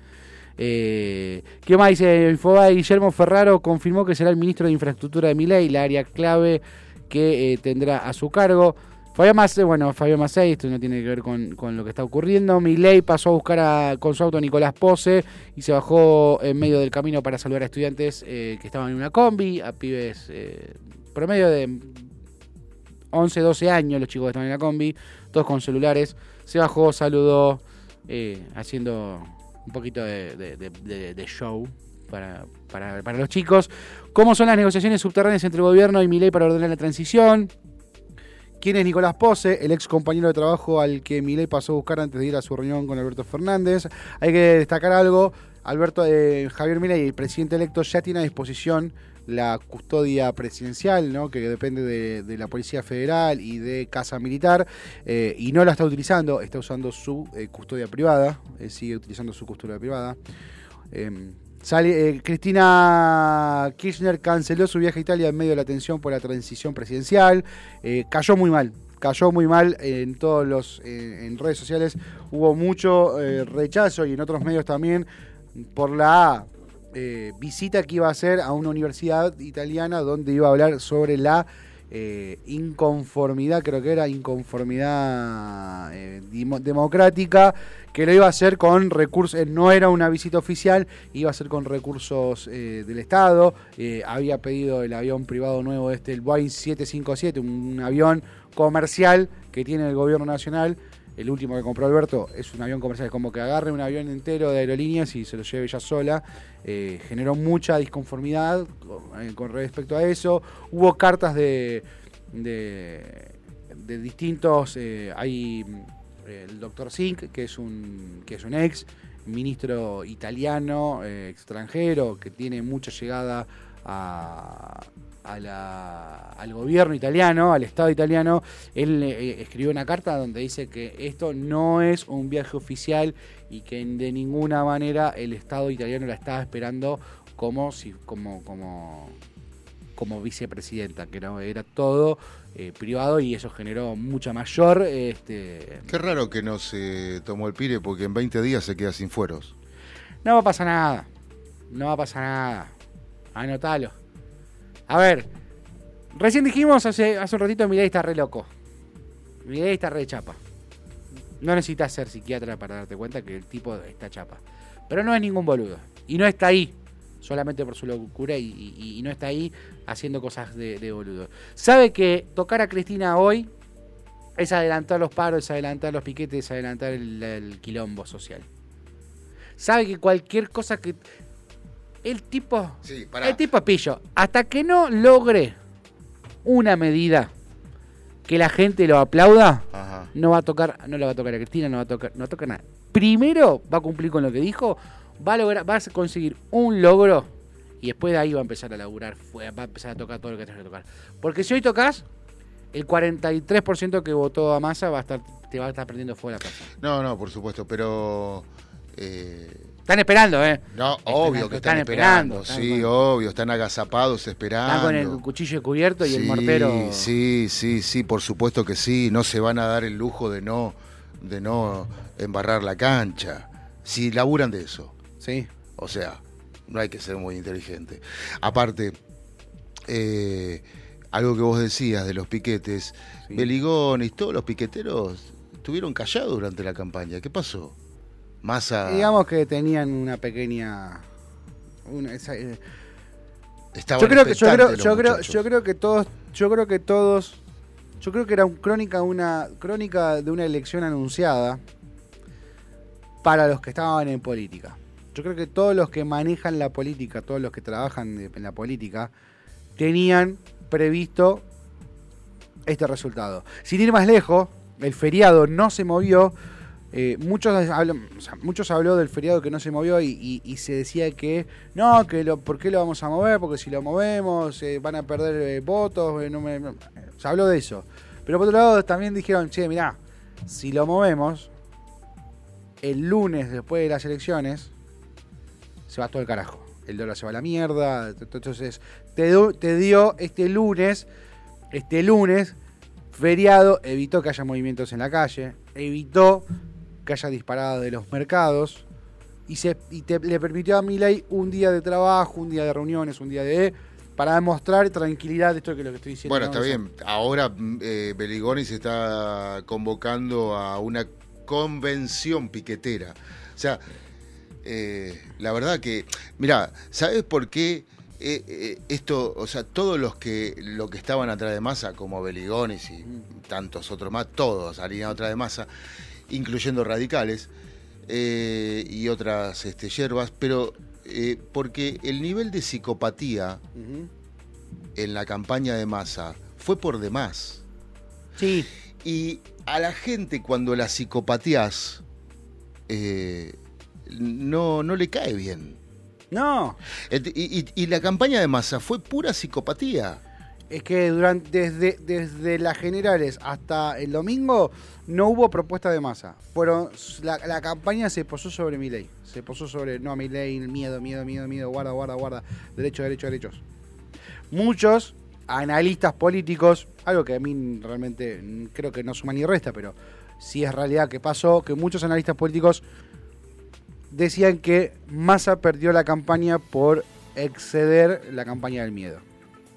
[SPEAKER 2] Eh, ¿Qué más dice Infobae? Guillermo Ferraro confirmó que será el ministro de Infraestructura de Milei, la área clave que eh, tendrá a su cargo. Fabián Macei, bueno, Fabián Macei, esto no tiene que ver con, con lo que está ocurriendo. Milei pasó a buscar a, con su auto a Nicolás Pose y se bajó en medio del camino para saludar a estudiantes eh, que estaban en una combi, a pibes promedio de 11, 12 años, los chicos que estaban en la combi, todos con celulares. Se bajó, saludó, eh, haciendo un poquito de, show para, para- para los chicos. ¿Cómo son las negociaciones subterráneas entre el gobierno y Milei para ordenar la transición? ¿Quién es Nicolás Pose, el ex compañero de trabajo al que Milei pasó a buscar antes de ir a su reunión con Alberto Fernández? Hay que destacar algo. Alberto eh, Javier Milei, el presidente electo, ya tiene a disposición la custodia presidencial, ¿no? que depende de, la Policía Federal y de Casa Militar, eh, y no la está utilizando, está usando su eh, custodia privada, eh, sigue utilizando su custodia privada. Eh, sale- Cristina Kirchner canceló su viaje a Italia en medio de la tensión por la transición presidencial, cayó muy mal. Cayó muy mal en todos los en redes sociales. Hubo mucho rechazo y en otros medios también por la eh, visita que iba a hacer a una universidad italiana donde iba a hablar sobre la eh, inconformidad, creo que era inconformidad eh, democrática, que lo iba a hacer con recursos, eh, no era una visita oficial, iba a ser con recursos eh, del Estado, eh, había pedido el avión privado nuevo este, el Boeing 757, un avión comercial que tiene el gobierno nacional, el último que compró Alberto es un avión comercial, es como que agarre un avión entero de aerolíneas y se lo lleve ella sola. Eh, generó mucha disconformidad con, eh, con respecto a eso. Hubo cartas de, de, distintos. eh, hay mm, el doctor Zink, que es un, que es un ex ministro italiano, extranjero, que tiene mucha llegada a, a la- al gobierno italiano, al Estado italiano, él eh, escribió una carta donde dice que esto no es un viaje oficial y que de ninguna manera el Estado italiano la estaba esperando como si como como como vicepresidenta, que no era todo eh, privado y eso generó mucha mayor este
[SPEAKER 3] Qué raro que no se tomó el pire porque en 20 días se queda sin fueros.
[SPEAKER 2] No va a pasar nada. No va a pasar nada. Anotalo. A ver. Recién dijimos hace, hace un ratito Milei está re loco. Milei está re chapa. No necesitas ser psiquiatra para darte cuenta que el tipo está chapa. Pero no es ningún boludo. Y no está ahí solamente por su locura y, no está ahí haciendo cosas de, boludo. Sabe que tocar a Cristina hoy es adelantar los paros, es adelantar los piquetes, es adelantar el, el quilombo social. Sabe que cualquier cosa que... El tipo...
[SPEAKER 3] Sí.
[SPEAKER 2] El tipo pillo. Hasta que no logre una medida que la gente lo aplauda,
[SPEAKER 3] Ajá.
[SPEAKER 2] no va a tocar, no le va a tocar a Cristina, no va a tocar, no toca nada. Primero va a cumplir con lo que dijo, va a lograr, va a conseguir un logro y después de ahí va a empezar a laburar, va a empezar a tocar todo lo que tenga que tocar. Porque si hoy tocas, el 43% que votó a Massa va a estar, te va a estar prendiendo fuego la casa.
[SPEAKER 3] No, no, por supuesto, pero. eh,
[SPEAKER 2] Están esperando, ¿eh?
[SPEAKER 3] no,
[SPEAKER 2] Están-
[SPEAKER 3] obvio que
[SPEAKER 2] están
[SPEAKER 3] están,
[SPEAKER 2] esperando,
[SPEAKER 3] esperando.
[SPEAKER 2] están
[SPEAKER 3] sí,
[SPEAKER 2] con-
[SPEAKER 3] obvio, están agazapados esperando.
[SPEAKER 2] Están con el cuchillo cubierto y el mortero.
[SPEAKER 3] Sí, sí, sí, por supuesto que sí. No se van a dar el lujo de no, de no embarrar la cancha. Si laburan de eso.
[SPEAKER 2] Sí.
[SPEAKER 3] O sea, no hay que ser muy inteligente. Aparte, eh, algo que vos decías de los piquetes,
[SPEAKER 2] Sí.
[SPEAKER 3] Beligón y todos los piqueteros estuvieron callados durante la campaña. ¿Qué pasó?
[SPEAKER 2] Digamos que tenían una pequeña. una- esa- eh,
[SPEAKER 3] estaban
[SPEAKER 2] yo creo que yo creo,
[SPEAKER 3] expectantes los
[SPEAKER 2] yo creo,
[SPEAKER 3] muchachos.
[SPEAKER 2] yo creo que todos, yo creo que todos, yo creo que era un crónica una crónica de una elección anunciada para los que estaban en política. Yo creo que todos los que manejan la política, todos los que trabajan de- en la política, tenían previsto este resultado. Sin ir más lejos, el feriado no se movió. Eh, muchos, sea, muchos habló del feriado que no se movió y, y- se decía que no, que lo, ¿por qué lo vamos a mover? Porque si lo movemos eh, van a perder eh, votos. no me- se habló de eso. Pero por otro lado también dijeron, che, mirá, si lo movemos, el lunes después de las elecciones, se va todo el carajo. El dólar se va a la mierda. Entonces, te, te dio este lunes, este lunes, feriado, evitó que haya movimientos en la calle, evitó que haya disparadas de los mercados y, se, y te- le permitió a Milei un día de trabajo, un día de reuniones, un día de... para demostrar tranquilidad, esto que es lo que estoy diciendo.
[SPEAKER 3] Bueno,
[SPEAKER 2] ¿no?
[SPEAKER 3] está bien. Ahora mm, eh, Beligoni se está convocando a una convención piquetera. O sea, eh, la verdad que, mira, ¿sabes por qué eh, eh, esto, o sea, todos los que lo que estaban atrás de masa, como Beligonis y tantos otros más, todos salían atrás de masa, incluyendo radicales eh, y otras este, yerbas, pero eh, porque el nivel de psicopatía en la campaña de masa fue por demás.
[SPEAKER 2] Sí,
[SPEAKER 3] Y a la gente cuando la psicopatías eh, no, no le cae bien.
[SPEAKER 2] no,
[SPEAKER 3] y- y la campaña de masa fue pura psicopatía.
[SPEAKER 2] Es que durante desde, desde las generales hasta el domingo no hubo propuesta de masa. Fueron la, campaña se posó sobre mi ley. Se posó sobre no mi ley, miedo, miedo, miedo, miedo, guarda, guarda, guarda, derecho, derecho, derechos. Muchos analistas políticos, algo que a mí realmente creo que no suma ni resta, pero sí es realidad que pasó, que muchos analistas políticos decían que Massa perdió la campaña por exceder la campaña del miedo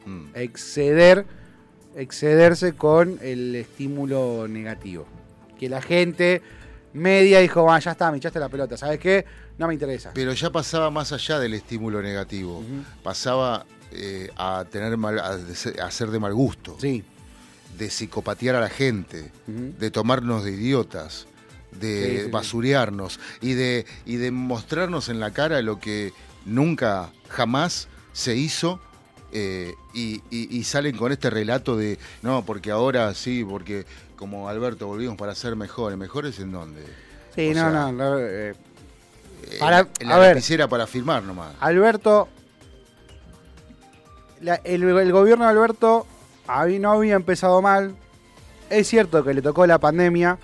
[SPEAKER 3] Mm.
[SPEAKER 2] exceder, excederse con el estímulo negativo. Que la gente media dijo, "Ah, ya está, me echaste la pelota, ¿sabes qué? No me interesa.
[SPEAKER 3] Pero ya pasaba más allá del estímulo negativo. Pasaba eh, a tener mal, a, ser de mal gusto,
[SPEAKER 2] Sí.
[SPEAKER 3] de psicopatear a la gente, de tomarnos de idiotas, de
[SPEAKER 2] sí, sí.
[SPEAKER 3] basurearnos y de, y de mostrarnos en la cara lo que nunca, jamás se hizo. Eh, y, y- y salen con este relato de, no, porque ahora sí, porque como Alberto volvimos para ser mejores. ¿Mejores en dónde?
[SPEAKER 2] Sí,
[SPEAKER 3] O
[SPEAKER 2] no,
[SPEAKER 3] sea,
[SPEAKER 2] no, no, eh,
[SPEAKER 3] Eh,
[SPEAKER 2] Para-
[SPEAKER 3] en
[SPEAKER 2] a
[SPEAKER 3] la
[SPEAKER 2] ver.
[SPEAKER 3] lapicera para firmar nomás.
[SPEAKER 2] Alberto, la- el, el gobierno de Alberto no había empezado mal. Es cierto que le tocó la pandemia,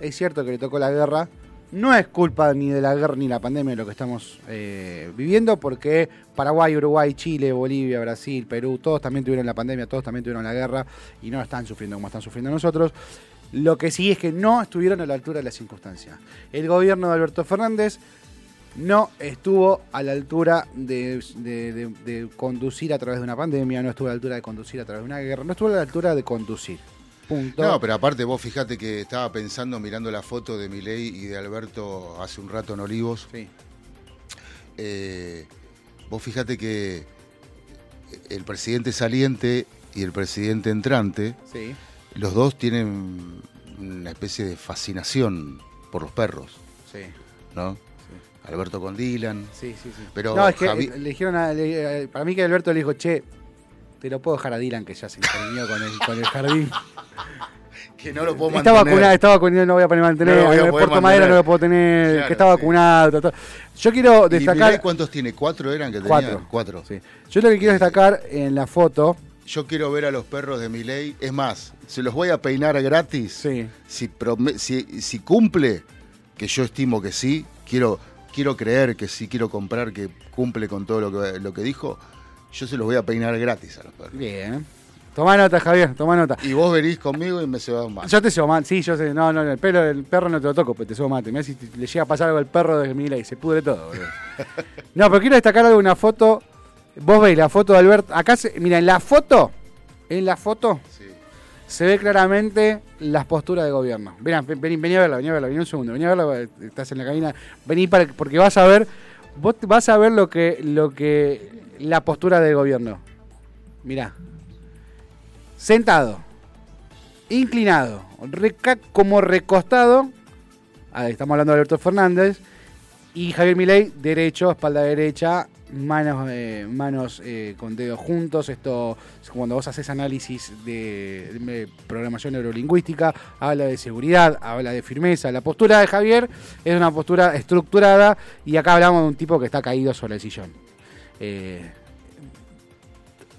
[SPEAKER 2] es cierto que le tocó la guerra. No es culpa ni de la guerra ni la pandemia lo que estamos eh, viviendo, porque Paraguay, Uruguay, Chile, Bolivia, Brasil, Perú, todos también tuvieron la pandemia, todos también tuvieron la guerra y no están sufriendo como están sufriendo nosotros. Lo que sí es que no estuvieron a la altura de las circunstancias. El gobierno de Alberto Fernández no estuvo a la altura de, de- de- de conducir a través de una pandemia, no estuvo a la altura de conducir a través de una guerra, no estuvo a la altura de conducir. Punto.
[SPEAKER 3] No, pero aparte vos fijate que estaba pensando mirando la foto de Milei y de Alberto hace un rato en Olivos.
[SPEAKER 2] Sí.
[SPEAKER 3] eh, vos fíjate que el presidente saliente y el presidente entrante,
[SPEAKER 2] Sí.
[SPEAKER 3] los dos tienen una especie de fascinación por los perros,
[SPEAKER 2] Sí.
[SPEAKER 3] ¿no? Alberto con Dylan.
[SPEAKER 2] Sí, sí, sí.
[SPEAKER 3] Pero
[SPEAKER 2] no, es que
[SPEAKER 3] Javi-
[SPEAKER 2] le dijeron a, le- eh, para mí que Alberto le dijo, che, te lo puedo dejar a Dylan que ya se encariñó con el, con el jardín. [laughs]
[SPEAKER 3] Que no lo puedo
[SPEAKER 2] está
[SPEAKER 3] mantener.
[SPEAKER 2] vacunado, está vacunado, no voy a poder mantener,
[SPEAKER 3] No
[SPEAKER 2] en
[SPEAKER 3] poder
[SPEAKER 2] Puerto Madera no lo puedo tener,
[SPEAKER 3] Claro,
[SPEAKER 2] que está vacunado. Yo quiero
[SPEAKER 3] ¿Y
[SPEAKER 2] destacar...
[SPEAKER 3] Milei cuántos tiene? ¿Cuatro eran que tenía?
[SPEAKER 2] Cuatro.
[SPEAKER 3] Cuatro.
[SPEAKER 2] Sí. Yo lo que quiero destacar en la foto,
[SPEAKER 3] Yo quiero ver a los perros de Milei. Es más, se los voy a peinar gratis.
[SPEAKER 2] sí,
[SPEAKER 3] Si, si, si cumple, que yo estimo que sí, quiero, quiero creer que sí, quiero comprar que cumple con todo lo que, lo que dijo, yo se los voy a peinar gratis a los perros.
[SPEAKER 2] bien. Toma nota, Javier, toma nota.
[SPEAKER 3] Y vos venís conmigo y me se van más.
[SPEAKER 2] Yo te subo mal, sí, yo sé, no, no, el, pelo, el perro no te lo toco, pero te subo mate. Mirá si le llega a pasar algo al perro de Mila y se pudre todo, boludo. [laughs] No, pero quiero destacar algo, una foto. Vos veis la foto de Alberto. Acá, se, mira, en la foto, en la foto,
[SPEAKER 3] Sí.
[SPEAKER 2] se ve claramente las posturas de gobierno. Mirá, ven- vení, vení a verla, vení a verla, vení un segundo, vení a verla, estás en la cabina. Vení para, porque vas a ver, vos vas a ver lo que, lo que, la postura del gobierno. Mirá. Sentado, inclinado, como recostado. Estamos hablando de Alberto Fernández. Y Javier Milei, derecho, espalda derecha, manos, eh, manos eh, con dedos juntos. Esto, es cuando vos haces análisis de programación neurolingüística, habla de seguridad, habla de firmeza. La postura de Javier es una postura estructurada y acá hablamos de un tipo que está caído sobre el sillón. Eh,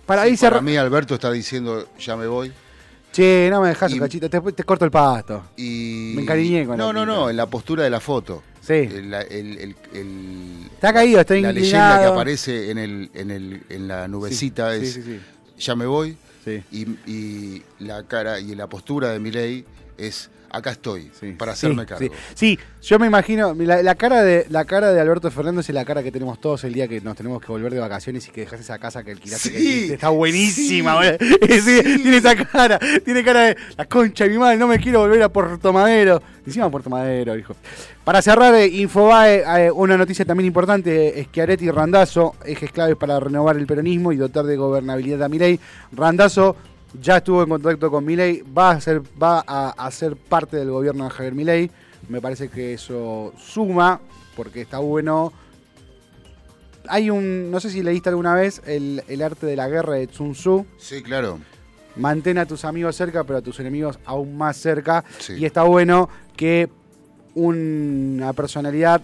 [SPEAKER 2] para ahí
[SPEAKER 3] para mí Alberto está diciendo, ya me voy.
[SPEAKER 2] Che, no me dejas un cachito, te, te corto el pasto.
[SPEAKER 3] Y...
[SPEAKER 2] Me encariñé con
[SPEAKER 3] No,
[SPEAKER 2] la
[SPEAKER 3] no,
[SPEAKER 2] pinta.
[SPEAKER 3] no, en la postura de la foto.
[SPEAKER 2] Sí.
[SPEAKER 3] El, el- el- el-
[SPEAKER 2] Está caído, está
[SPEAKER 3] La leyenda que aparece en, el, en, el, en la nubecita
[SPEAKER 2] Sí,
[SPEAKER 3] es,
[SPEAKER 2] sí,
[SPEAKER 3] ya me voy.
[SPEAKER 2] sí.
[SPEAKER 3] Y, y la cara y la postura de Milei es, acá estoy,
[SPEAKER 2] Sí,
[SPEAKER 3] para hacerme
[SPEAKER 2] sí,
[SPEAKER 3] cargo.
[SPEAKER 2] Sí, Sí, yo me imagino, la, la cara de, la cara de Alberto Fernández es la cara que tenemos todos el día que nos tenemos que volver de vacaciones y que dejas esa casa que alquilaste. que está buenísima, [laughs] Tiene esa cara, tiene cara de la concha de mi madre, no me quiero volver a Puerto Madero. Encima Puerto Madero, hijo. Para cerrar, eh, Infobae, eh, una noticia también importante, es que Areti y Randazo, ejes claves para renovar el peronismo y dotar de gobernabilidad a Milei. Randazo ya estuvo en contacto con Milei, va a ser, va a, a ser parte del gobierno de Javier Milei. Me parece que eso suma, porque está bueno. Hay un, no sé si leíste alguna vez el, el arte de la guerra de Sun Tzu.
[SPEAKER 3] Sí, claro.
[SPEAKER 2] Mantén a tus amigos cerca, pero a tus enemigos aún más cerca.
[SPEAKER 3] Sí.
[SPEAKER 2] Y está bueno que una personalidad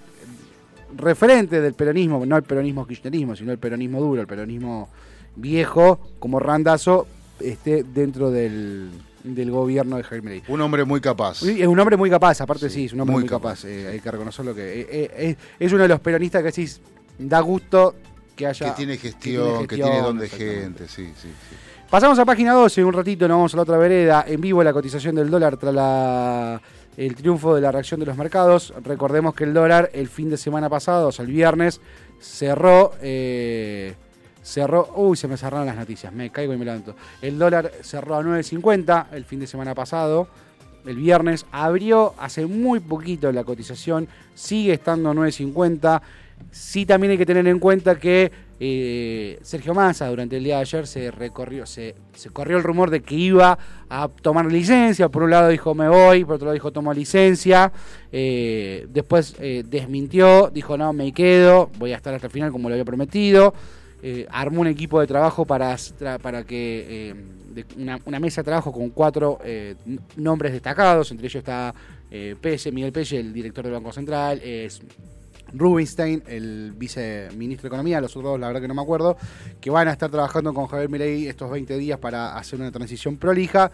[SPEAKER 2] referente del peronismo, no el peronismo kirchnerismo, sino el peronismo duro, el peronismo viejo, como Randazo, esté dentro del, del gobierno de Javier Milei.
[SPEAKER 3] Un hombre muy capaz.
[SPEAKER 2] Es un hombre muy capaz, aparte sí,
[SPEAKER 3] Sí,
[SPEAKER 2] es un hombre muy,
[SPEAKER 3] muy
[SPEAKER 2] capaz.
[SPEAKER 3] capaz.
[SPEAKER 2] eh, hay que reconocerlo que eh, eh, es, es uno de los peronistas que decís, da gusto que haya...
[SPEAKER 3] que tiene gestión, que tiene, don de gente, sí, sí, sí.
[SPEAKER 2] Pasamos a página 12, un ratito nos vamos a la otra vereda. En vivo la cotización del dólar tras la- el triunfo de la reacción de los mercados. Recordemos que el dólar el fin de semana pasado, o sea, el viernes, cerró... eh, cerró... Uy, se me cerraron las noticias, me caigo y me levanto. El dólar cerró a 9.50 el fin de semana pasado. El viernes abrió hace muy poquito la cotización, sigue estando a 9.50. Sí también hay que tener en cuenta que eh, Sergio Massa durante el día de ayer se recorrió, se, se corrió el rumor de que iba a tomar licencia. Por un lado dijo me voy, por otro lado dijo tomo licencia. Eh, después eh, desmintió, dijo no, me quedo, voy a estar hasta el final como lo había prometido. Eh, armó un equipo de trabajo para, para que eh, una, mesa de trabajo con cuatro eh, nombres destacados, entre ellos está eh, Pese, Miguel Pelle, el director del Banco Central, es Rubinstein, el viceministro de Economía, los otros dos, la verdad que no me acuerdo, que van a estar trabajando con Javier Milei estos 20 días para hacer una transición prolija.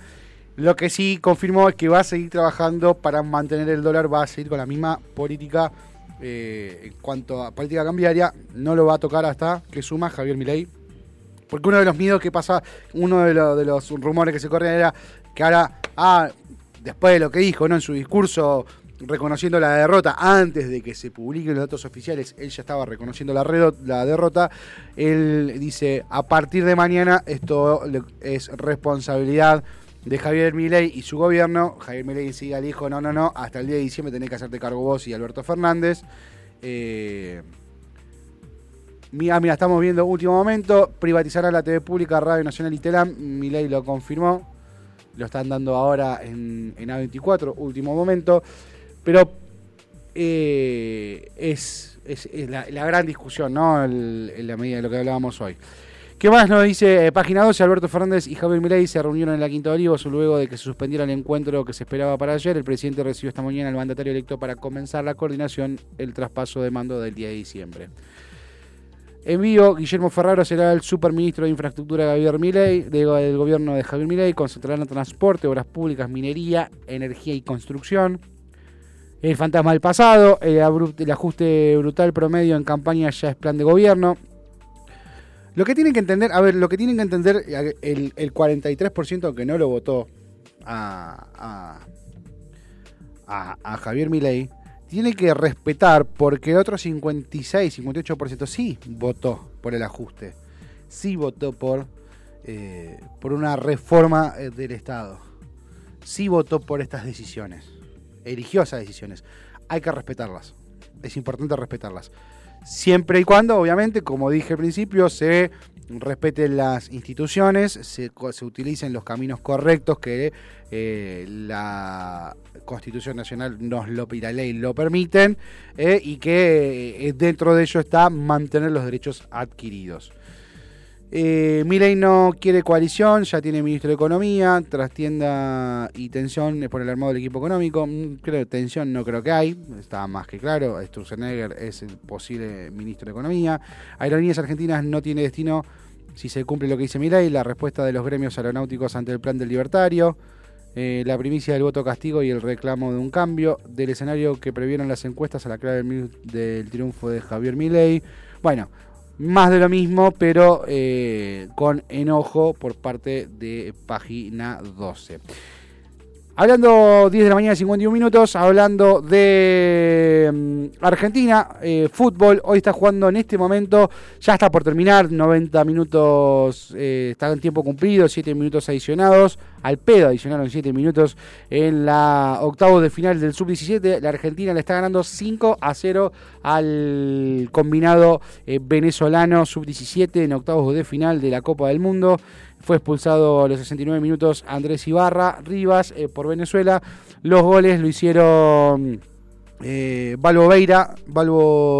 [SPEAKER 2] Lo que sí confirmó es que va a seguir trabajando para mantener el dólar, va a seguir con la misma política eh, en cuanto a política cambiaria, no lo va a tocar hasta que suma Javier Milei. Porque uno de los miedos que pasa, uno de, lo- de los rumores que se corrían era que ahora, ah, después de lo que dijo ¿no? en su discurso reconociendo la derrota, antes de que se publiquen los datos oficiales, él ya estaba reconociendo la, la derrota. Él dice, a partir de mañana esto es responsabilidad de Javier Milei y su gobierno. Javier Milei enseguida le dijo, no, no, no, hasta el día de diciembre tenés que hacerte cargo vos y Alberto Fernández. Eh, Mira, mira, estamos viendo último momento. Privatizará la TV pública, Radio Nacional y Telam. Milei lo confirmó. Lo están dando ahora en, en A24, último momento. Pero eh, es, es- la, gran discusión, ¿no? En la medida de lo que hablábamos hoy. ¿Qué más nos dice eh, Página 12? Alberto Fernández y Javier Milei se reunieron en la Quinta de Olivos luego de que se suspendiera el encuentro que se esperaba para ayer. El presidente recibió esta mañana al mandatario electo para comenzar la coordinación, el traspaso de mando del día de diciembre. En vivo, Guillermo Ferraro será el superministro de Infraestructura de Javier Milei, de- del gobierno de Javier Milei, concentrará en transporte, obras públicas, minería, energía y construcción. El fantasma del pasado, el ajuste brutal promedio en campaña ya es plan de gobierno. Lo que tienen que entender, a ver, lo que tienen que entender eh, el, el 43% que no lo votó a, Javier Milei, tiene que respetar porque el otro 56, 58% sí votó por el ajuste, sí votó por, eh, por una reforma eh, del Estado, sí votó por estas decisiones, eligió esas decisiones. Hay que respetarlas, es importante respetarlas. Siempre y cuando, obviamente, como dije al principio, se respeten las instituciones, se, se utilicen los caminos correctos que eh, la Constitución Nacional nos lo y la ley lo permiten eh, y que eh, dentro de ello está mantener los derechos adquiridos. Eh, Milei no quiere coalición, ya tiene ministro de Economía, trastienda y tensión por el armado del equipo económico. Mm, Creo tensión no creo que hay, está más que claro. Sturzenegger es el posible ministro de Economía. Aerolíneas Argentinas no tiene destino si se cumple lo que dice Milei, la respuesta de los gremios aeronáuticos ante el plan del libertario. eh, la primicia del voto castigo y el reclamo de un cambio del escenario que previeron las encuestas a la clave del triunfo de Javier Milei. Bueno, más de lo mismo, pero eh, con enojo por parte de página 12. Hablando 10 de la mañana, 51 minutos, hablando de mm, Argentina, eh, fútbol, hoy está jugando en este momento, ya está por terminar, 90 minutos, eh, está en tiempo cumplido, 7 minutos adicionados, al pedo adicionaron 7 minutos en la octavo de final del sub-17, la Argentina le está ganando 5 a 0 al combinado eh, venezolano sub-17 en octavos de final de la Copa del Mundo. Fue expulsado a los 69 minutos Andrés Ibarra Rivas eh, por Venezuela. Los goles lo hicieron eh, Balbo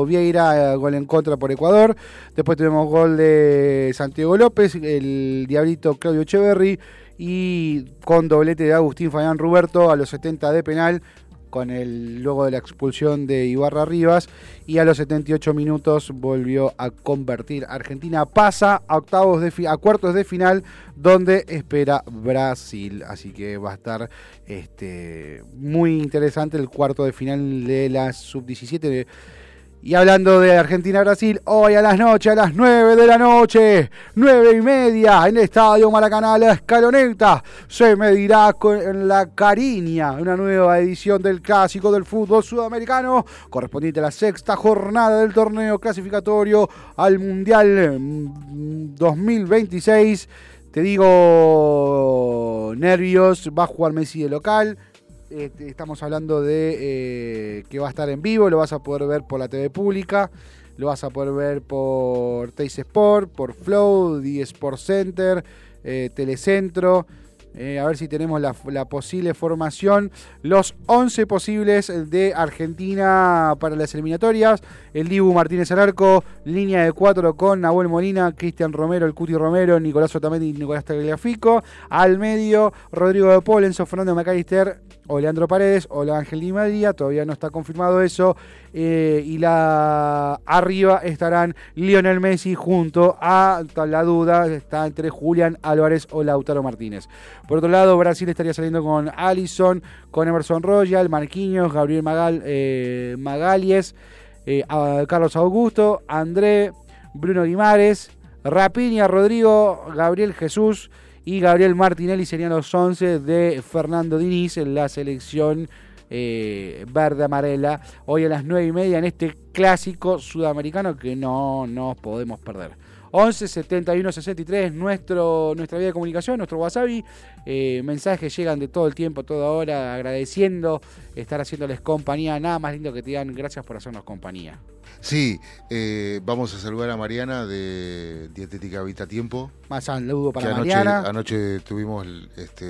[SPEAKER 2] Vieira, eh, gol en contra por Ecuador. Después tuvimos gol de Santiago López, el Diablito Claudio Echeverry y con doblete de Agustín Fabián Ruberto a los 70 de penal con el luego de la expulsión de Ibarra Rivas y a los 78 minutos volvió a convertir. Argentina pasa a octavos de a cuartos de final donde espera Brasil, así que va a estar este muy interesante el cuarto de final de la sub 17 y hablando de Argentina-Brasil, hoy a las noches, a las 9 de la noche, 9 y media, en el Estadio Maracaná, la Escaloneta, se medirá con la Cariña, una nueva edición del Clásico del Fútbol Sudamericano, correspondiente a la sexta jornada del torneo clasificatorio al Mundial mm, 2026. Te digo, nervios, va a jugar Messi de local, este, estamos hablando de eh, que va a estar en vivo, lo vas a poder ver por la TV pública, lo vas a poder ver por Teis Sport, por Flow, The Sport Center, eh, Telecentro. Eh, a ver si tenemos la, posible formación. Los 11 posibles de Argentina para las eliminatorias. El Dibu Martínez Alarco, línea de 4 con Nahuel Molina, Cristian Romero, el Cuti Romero, Nicolás Otamendi y Nicolás Tagliafico. Al medio, Rodrigo de Paul, Fernando McAllister o Leandro Paredes o la Ángel Di María. Todavía no está confirmado eso. Eh, y la arriba estarán Lionel Messi junto a la duda está entre Julián Álvarez o Lautaro Martínez. Por otro lado, Brasil estaría saliendo con Allison, con Emerson Royal, Marquinhos, Gabriel Magal, eh, Magalies, eh, Carlos Augusto, André, Bruno Guimares, Rapiña, Rodrigo, Gabriel Jesús y Gabriel Martinelli serían los 11 de Fernando Diniz en la selección eh, verde-amarela. Hoy a las 9 y media en este clásico sudamericano que no nos podemos perder. 11 71 63, nuestro, nuestra vía de comunicación, nuestro WhatsApp. Eh, mensajes llegan de todo el tiempo, toda hora, agradeciendo estar haciéndoles compañía. Nada más lindo que te digan gracias por hacernos compañía.
[SPEAKER 3] Sí, eh, vamos a saludar a Mariana de Dietética Vita Tiempo.
[SPEAKER 2] Más saludo
[SPEAKER 3] que
[SPEAKER 2] para
[SPEAKER 3] anoche,
[SPEAKER 2] Mariana.
[SPEAKER 3] anoche tuvimos este,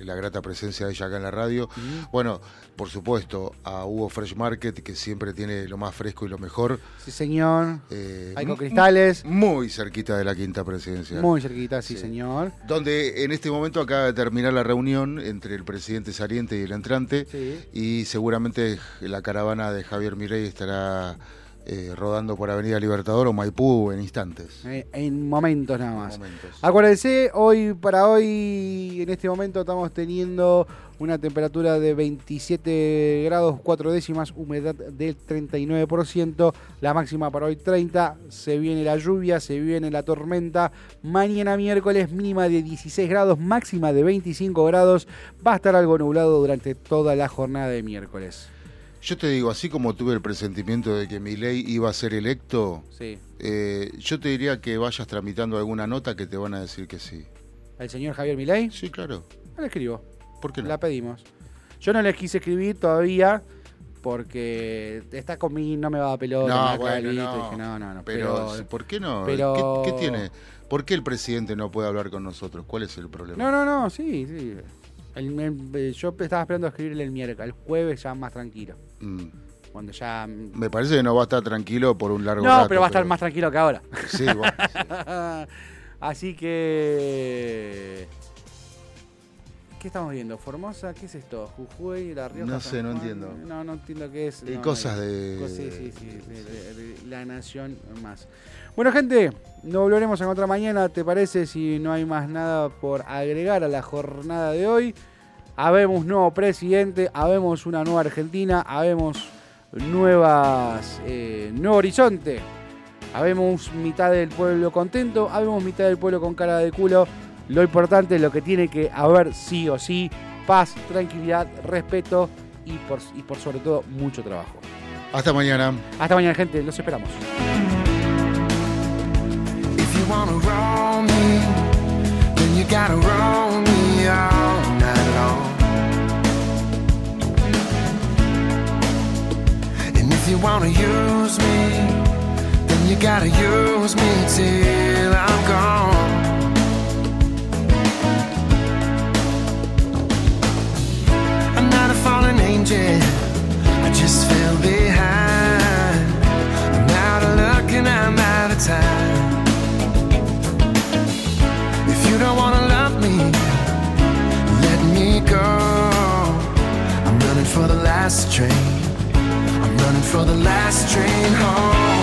[SPEAKER 3] eh, la grata presencia de ella acá en la radio. Bueno, por supuesto, a Hugo Fresh Market, que siempre tiene lo más fresco y lo mejor.
[SPEAKER 2] Sí, señor.
[SPEAKER 3] eh,
[SPEAKER 2] Hay con cristales.
[SPEAKER 3] Muy cerquita de la quinta presidencia.
[SPEAKER 2] Muy cerquita, sí,
[SPEAKER 3] Sí.
[SPEAKER 2] señor.
[SPEAKER 3] Donde en este momento acaba de terminar la reunión entre el presidente saliente y el entrante.
[SPEAKER 2] Sí.
[SPEAKER 3] Y seguramente la caravana de Javier Mirey estará eh, rodando por Avenida Libertador o Maipú en instantes.
[SPEAKER 2] Eh, en momentos nada más.
[SPEAKER 3] Momentos.
[SPEAKER 2] Acuérdense, hoy para hoy, en este momento estamos teniendo una temperatura de 27 grados 4 décimas, humedad del 39%, la máxima para hoy 30, se viene la lluvia, se viene la tormenta, mañana miércoles mínima de 16 grados, máxima de 25 grados, va a estar algo nublado durante toda la jornada de miércoles.
[SPEAKER 3] Yo te digo, así como tuve el presentimiento de que mi ley iba a ser electo,
[SPEAKER 2] Sí,
[SPEAKER 3] eh, yo te diría que vayas tramitando alguna nota que te van a decir que sí.
[SPEAKER 2] el señor Javier Milei,
[SPEAKER 3] Sí, claro.
[SPEAKER 2] no le escribo.
[SPEAKER 3] ¿Por qué no?
[SPEAKER 2] La pedimos. Yo no les quise escribir todavía porque está conmigo, no me va a pelota.
[SPEAKER 3] No,
[SPEAKER 2] me
[SPEAKER 3] bueno, no.
[SPEAKER 2] dije, no, no, no.
[SPEAKER 3] Pero,
[SPEAKER 2] Pero,
[SPEAKER 3] ¿por qué no?
[SPEAKER 2] pero-
[SPEAKER 3] ¿Qué, qué tiene? ¿Por qué el presidente no puede hablar con nosotros? ¿Cuál es el problema?
[SPEAKER 2] no, no, no, sí, sí. El- el- yo estaba esperando escribirle el miércoles, el jueves ya más tranquilo.
[SPEAKER 3] Mm.
[SPEAKER 2] Cuando ya.
[SPEAKER 3] Me parece que no va a estar tranquilo por un largo
[SPEAKER 2] No,
[SPEAKER 3] rato.
[SPEAKER 2] pero va a estar más tranquilo que ahora.
[SPEAKER 3] Sí, bueno, [laughs] sí.
[SPEAKER 2] Así que. ¿Qué estamos viendo? ¿Formosa? ¿Qué es esto? ¿Jujuy? ¿La Rioja?
[SPEAKER 3] No sé, no entiendo.
[SPEAKER 2] No, no entiendo qué es.
[SPEAKER 3] Y
[SPEAKER 2] no,
[SPEAKER 3] cosas
[SPEAKER 2] no.
[SPEAKER 3] de...
[SPEAKER 2] Sí, sí, sí, de, de- de la nación más. Bueno, gente, nos volveremos a encontrar mañana, ¿te parece? Si no hay más nada por agregar a la jornada de hoy. Habemos nuevo presidente, habemos una nueva Argentina, habemos nuevas, eh, nuevo horizonte. Habemos mitad del pueblo contento, habemos mitad del pueblo con cara de culo. Lo importante es lo que tiene que haber sí o sí, paz, tranquilidad, respeto y por, y por sobre todo mucho trabajo.
[SPEAKER 3] Hasta mañana.
[SPEAKER 2] Hasta mañana, gente. Los esperamos.
[SPEAKER 5] Wanna roll me, then you gotta roll me all night long. And if you wanna use me, then you gotta use me till I'm gone. I'm not a fallen angel, I just fell last train. I'm running for the last train home.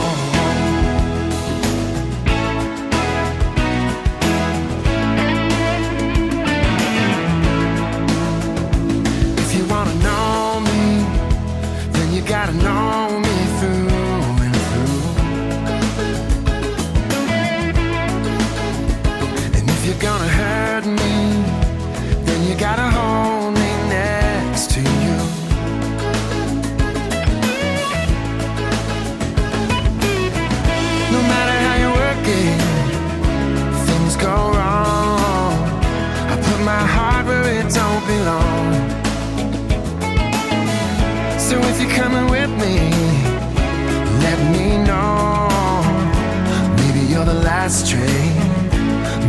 [SPEAKER 5] Last train.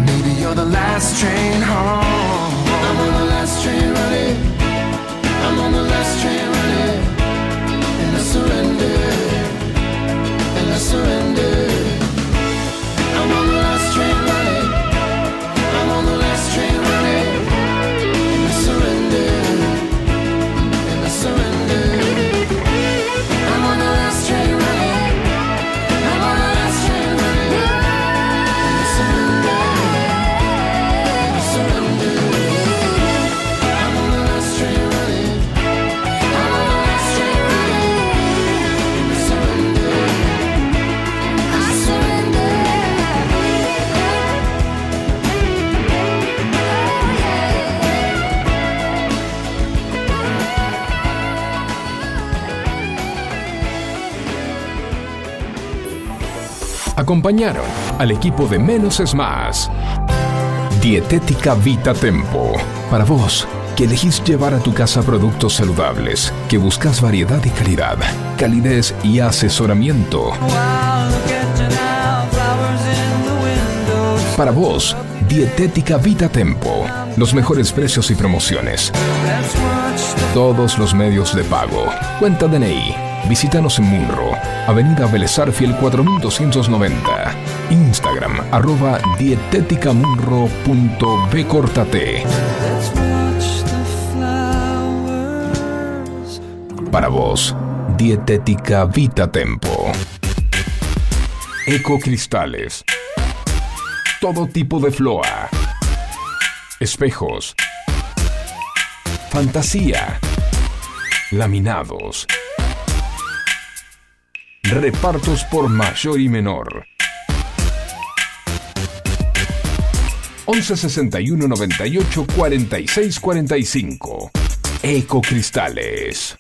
[SPEAKER 5] Maybe you're the last train home. I'm on the last train running.
[SPEAKER 1] Acompañaron al equipo de Menos es Más. Dietética Vita Tempo. Para vos, que elegís llevar a tu casa productos saludables, que buscas variedad y calidad, calidez y asesoramiento. Para vos, Dietética Vita Tempo. Los mejores precios y promociones. Todos los medios de pago. Cuenta DNI. Visítanos en Munro, Avenida Fiel 4290. Instagram, arroba dieteticamunro.bcortate. Para vos, Dietética Vita Tempo. Ecocristales. Todo tipo de floa. Espejos. Fantasía. Laminados. Repartos por mayor y menor. 11 61 98 46 45. Ecocristales.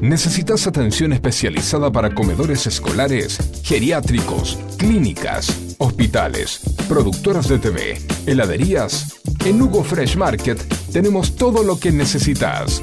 [SPEAKER 1] ¿Necesitas atención especializada para comedores escolares, geriátricos, clínicas, hospitales, productoras de TV, heladerías? En Hugo Fresh Market tenemos todo lo que necesitas.